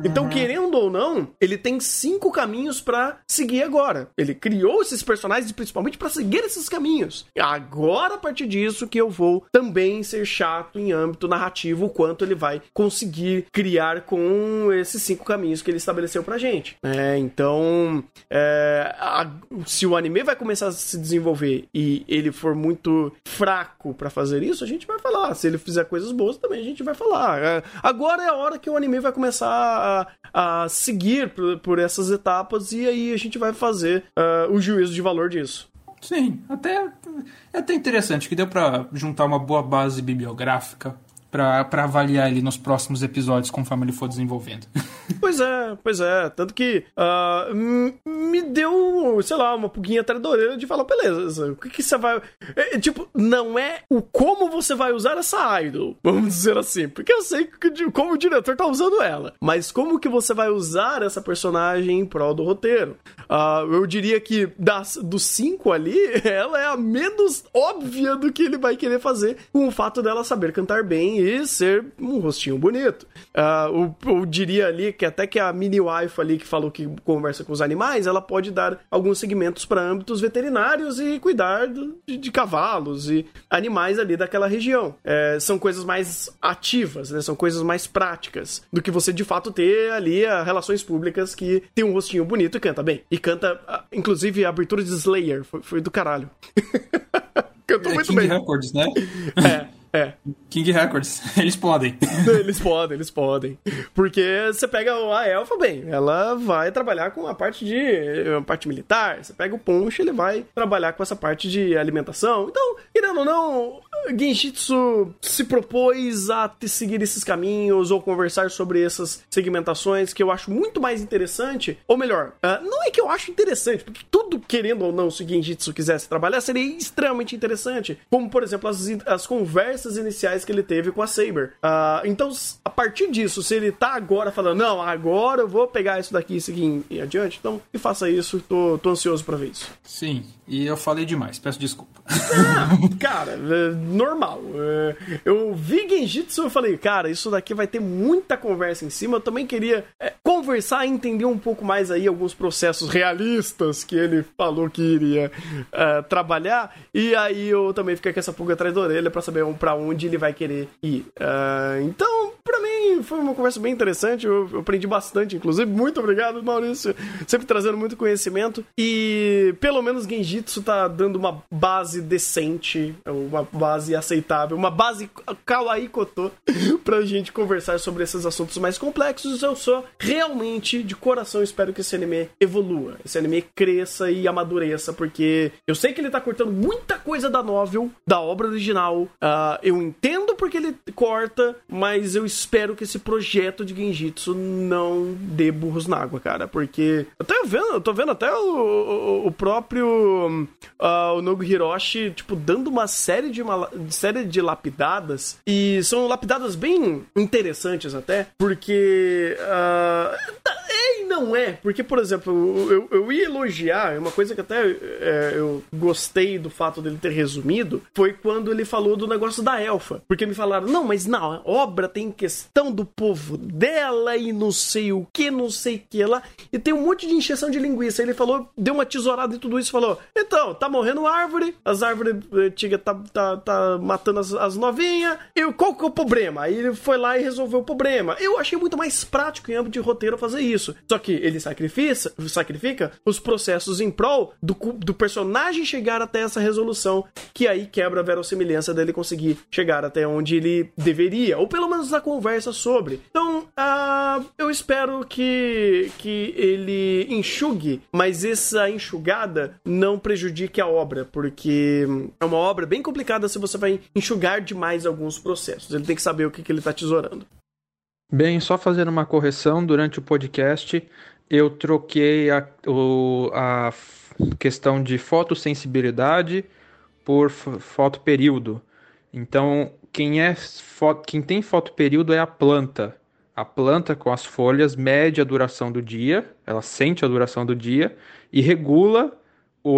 Então, querendo ou não, ele tem cinco caminhos pra seguir agora. Ele criou esses personagens principalmente pra seguir esses caminhos. Agora, a partir disso, que eu vou também ser chato em âmbito narrativo, o quanto ele vai conseguir criar com esses cinco caminhos que ele estabeleceu pra gente. É, então, é, a- se o anime vai começar a se desenvolver e ele for muito fraco pra fazer isso, a gente vai falar. Se ele fizer coisas boas, também a gente vai falar. É, agora é a hora que o anime vai começar a, seguir por, por essas etapas e aí a gente vai fazer ah, o juízo de valor disso. Sim, até é até interessante que deu pra juntar uma boa base bibliográfica para avaliar ele nos próximos episódios conforme ele for desenvolvendo. Pois é, pois é. Tanto que uh, me deu, sei lá, uma puguinha atrás da orelha de falar, beleza, o que, que você vai. É, é, tipo, não é o como você vai usar essa idol, vamos dizer assim. Porque eu sei que, como o diretor tá usando ela. Mas como que você vai usar essa personagem em prol do roteiro? Uh, eu diria que das, dos cinco ali, ela é a menos óbvia do que ele vai querer fazer com o fato dela saber cantar bem e ser um rostinho bonito. Uh, eu, eu diria ali que até que a mini wife ali que falou que conversa com os animais, ela pode dar alguns segmentos para âmbitos veterinários e cuidar de, de, cavalos e animais ali daquela região. É, são coisas mais ativas, né? São coisas mais práticas do que você de fato ter ali a relações públicas que tem um rostinho bonito e canta bem. E canta, inclusive, a abertura de Slayer foi, foi do caralho. Cantou é, muito King bem. Records, né? É. É. King Records, eles podem. eles podem, eles podem. Porque você pega a Elfa, bem, ela vai trabalhar com a parte de. a parte militar. Você pega o Punch, ele vai trabalhar com essa parte de alimentação. Então, querendo ou não, Genjitsu se propôs a seguir esses caminhos ou conversar sobre essas segmentações que eu acho muito mais interessante. Ou melhor, uh, não é que eu acho interessante, porque tudo, querendo ou não, se Genjitsu quisesse trabalhar, seria extremamente interessante. Como, por exemplo, as, as conversas iniciais que ele teve com a Saber. Uh, então, a partir disso, se ele tá agora falando, não, agora eu vou pegar isso daqui e seguir em, adiante, então que faça isso, tô, tô ansioso para ver isso. Sim, e eu falei demais, peço desculpa. Cara, é normal. É, eu vi Genjitsu e falei, cara, isso daqui vai ter muita conversa em cima. Eu também queria é, conversar e entender um pouco mais aí alguns processos realistas que ele falou que iria uh, trabalhar. E aí eu também fiquei com essa pulga atrás da orelha pra saber para onde ele vai querer ir. Uh, então, pra mim, foi uma conversa bem interessante. Eu, eu aprendi bastante, inclusive. Muito obrigado, Maurício. Sempre trazendo muito conhecimento. E pelo menos Genjitsu tá dando uma base decente, uma base aceitável, uma base kawaii kotô pra gente conversar sobre esses assuntos mais complexos. Eu sou realmente, de coração, espero que esse anime evolua. Esse anime cresça e amadureça, porque eu sei que ele tá cortando muita coisa da novel, da obra original. Uh, eu entendo porque ele corta, mas eu espero que esse projeto de Genjitsu não dê burros na água, cara. Porque eu tô vendo, eu tô vendo até o, o, o próprio uh, o Nobu Hiroshi, tipo, dando uma série de, uma, série de lapidadas. E são lapidadas bem interessantes até, porque. Uh, não é, porque, por exemplo, eu, eu ia elogiar, uma coisa que até é, eu gostei do fato dele ter resumido, foi quando ele falou do negócio da elfa. Porque me falaram, não, mas não, obra tem questão do povo dela e não sei o que, não sei o que lá, e tem um monte de encheção de linguiça. Ele falou, deu uma tesourada e tudo isso, falou, então, tá morrendo árvore, as árvores antigas tá, tá, tá matando as, as novinhas, e qual que é o problema? Aí ele foi lá e resolveu o problema. Eu achei muito mais prático em âmbito de roteiro fazer isso. Só que ele sacrifica, sacrifica os processos em prol do, do personagem chegar até essa resolução, que aí quebra a verossimilhança dele conseguir chegar até onde ele deveria, ou pelo menos a conversa sobre. Então, uh, eu espero que, que ele enxugue, mas essa enxugada não prejudique a obra, porque é uma obra bem complicada se você vai enxugar demais alguns processos. Ele tem que saber o que, que ele está tesourando. Bem, só fazendo uma correção durante o podcast, eu troquei a, o, a questão de fotossensibilidade por fotoperíodo. Então, quem, é, quem tem fotoperíodo é a planta. A planta com as folhas mede a duração do dia, ela sente a duração do dia e regula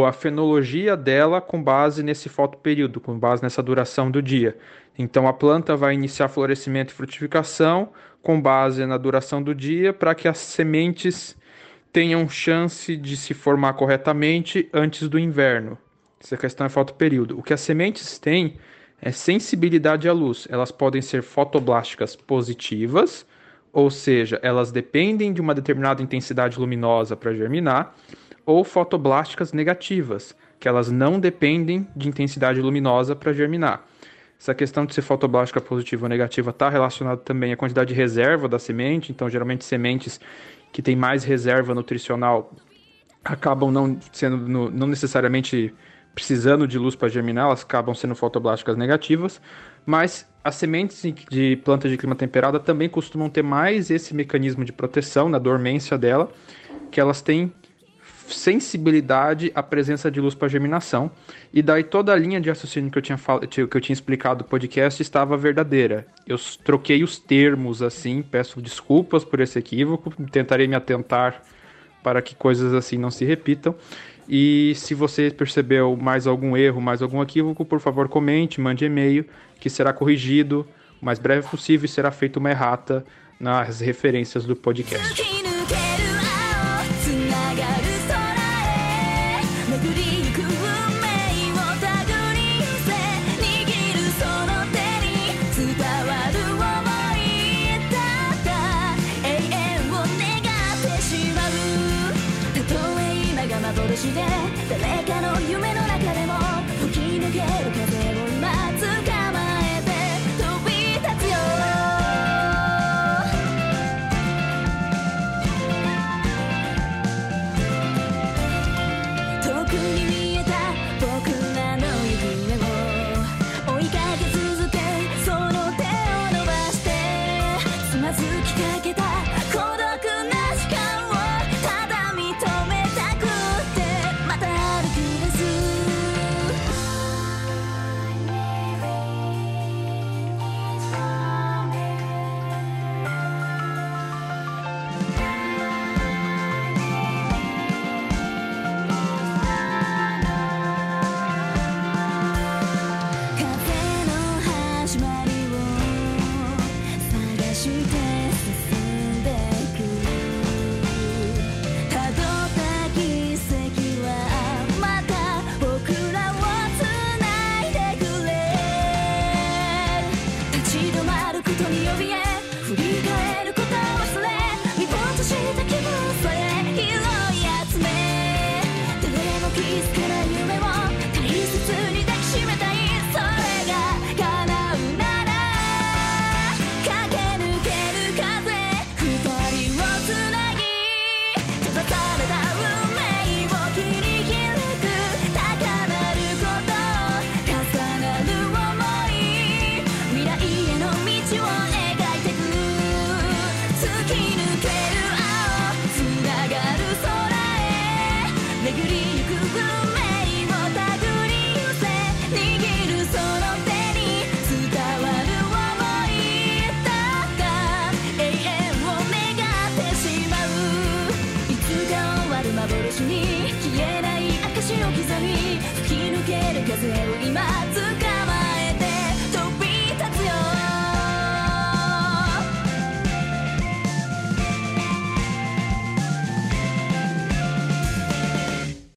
a fenologia dela com base nesse fotoperíodo, com base nessa duração do dia. Então a planta vai iniciar florescimento e frutificação com base na duração do dia para que as sementes tenham chance de se formar corretamente antes do inverno. Essa questão é fotoperíodo. O que as sementes têm é sensibilidade à luz. Elas podem ser fotoblásticas positivas, ou seja, elas dependem de uma determinada intensidade luminosa para germinar, ou fotoblásticas negativas, que elas não dependem de intensidade luminosa para germinar. Essa questão de ser fotoblástica positiva ou negativa está relacionada também à quantidade de reserva da semente, então geralmente sementes que têm mais reserva nutricional acabam não sendo não necessariamente precisando de luz para germinar, elas acabam sendo fotoblásticas negativas. Mas as sementes de plantas de clima temperado também costumam ter mais esse mecanismo de proteção na dormência dela, que elas têm sensibilidade à presença de luz para germinação. E daí toda a linha de raciocínio que eu tinha, fal... que eu tinha explicado no podcast estava verdadeira. Eu troquei os termos assim, peço desculpas por esse equívoco, tentarei me atentar para que coisas assim não se repitam. E se você percebeu mais algum erro, mais algum equívoco, por favor comente, mande e-mail, que será corrigido o mais breve possível e será feita uma errata nas referências do podcast.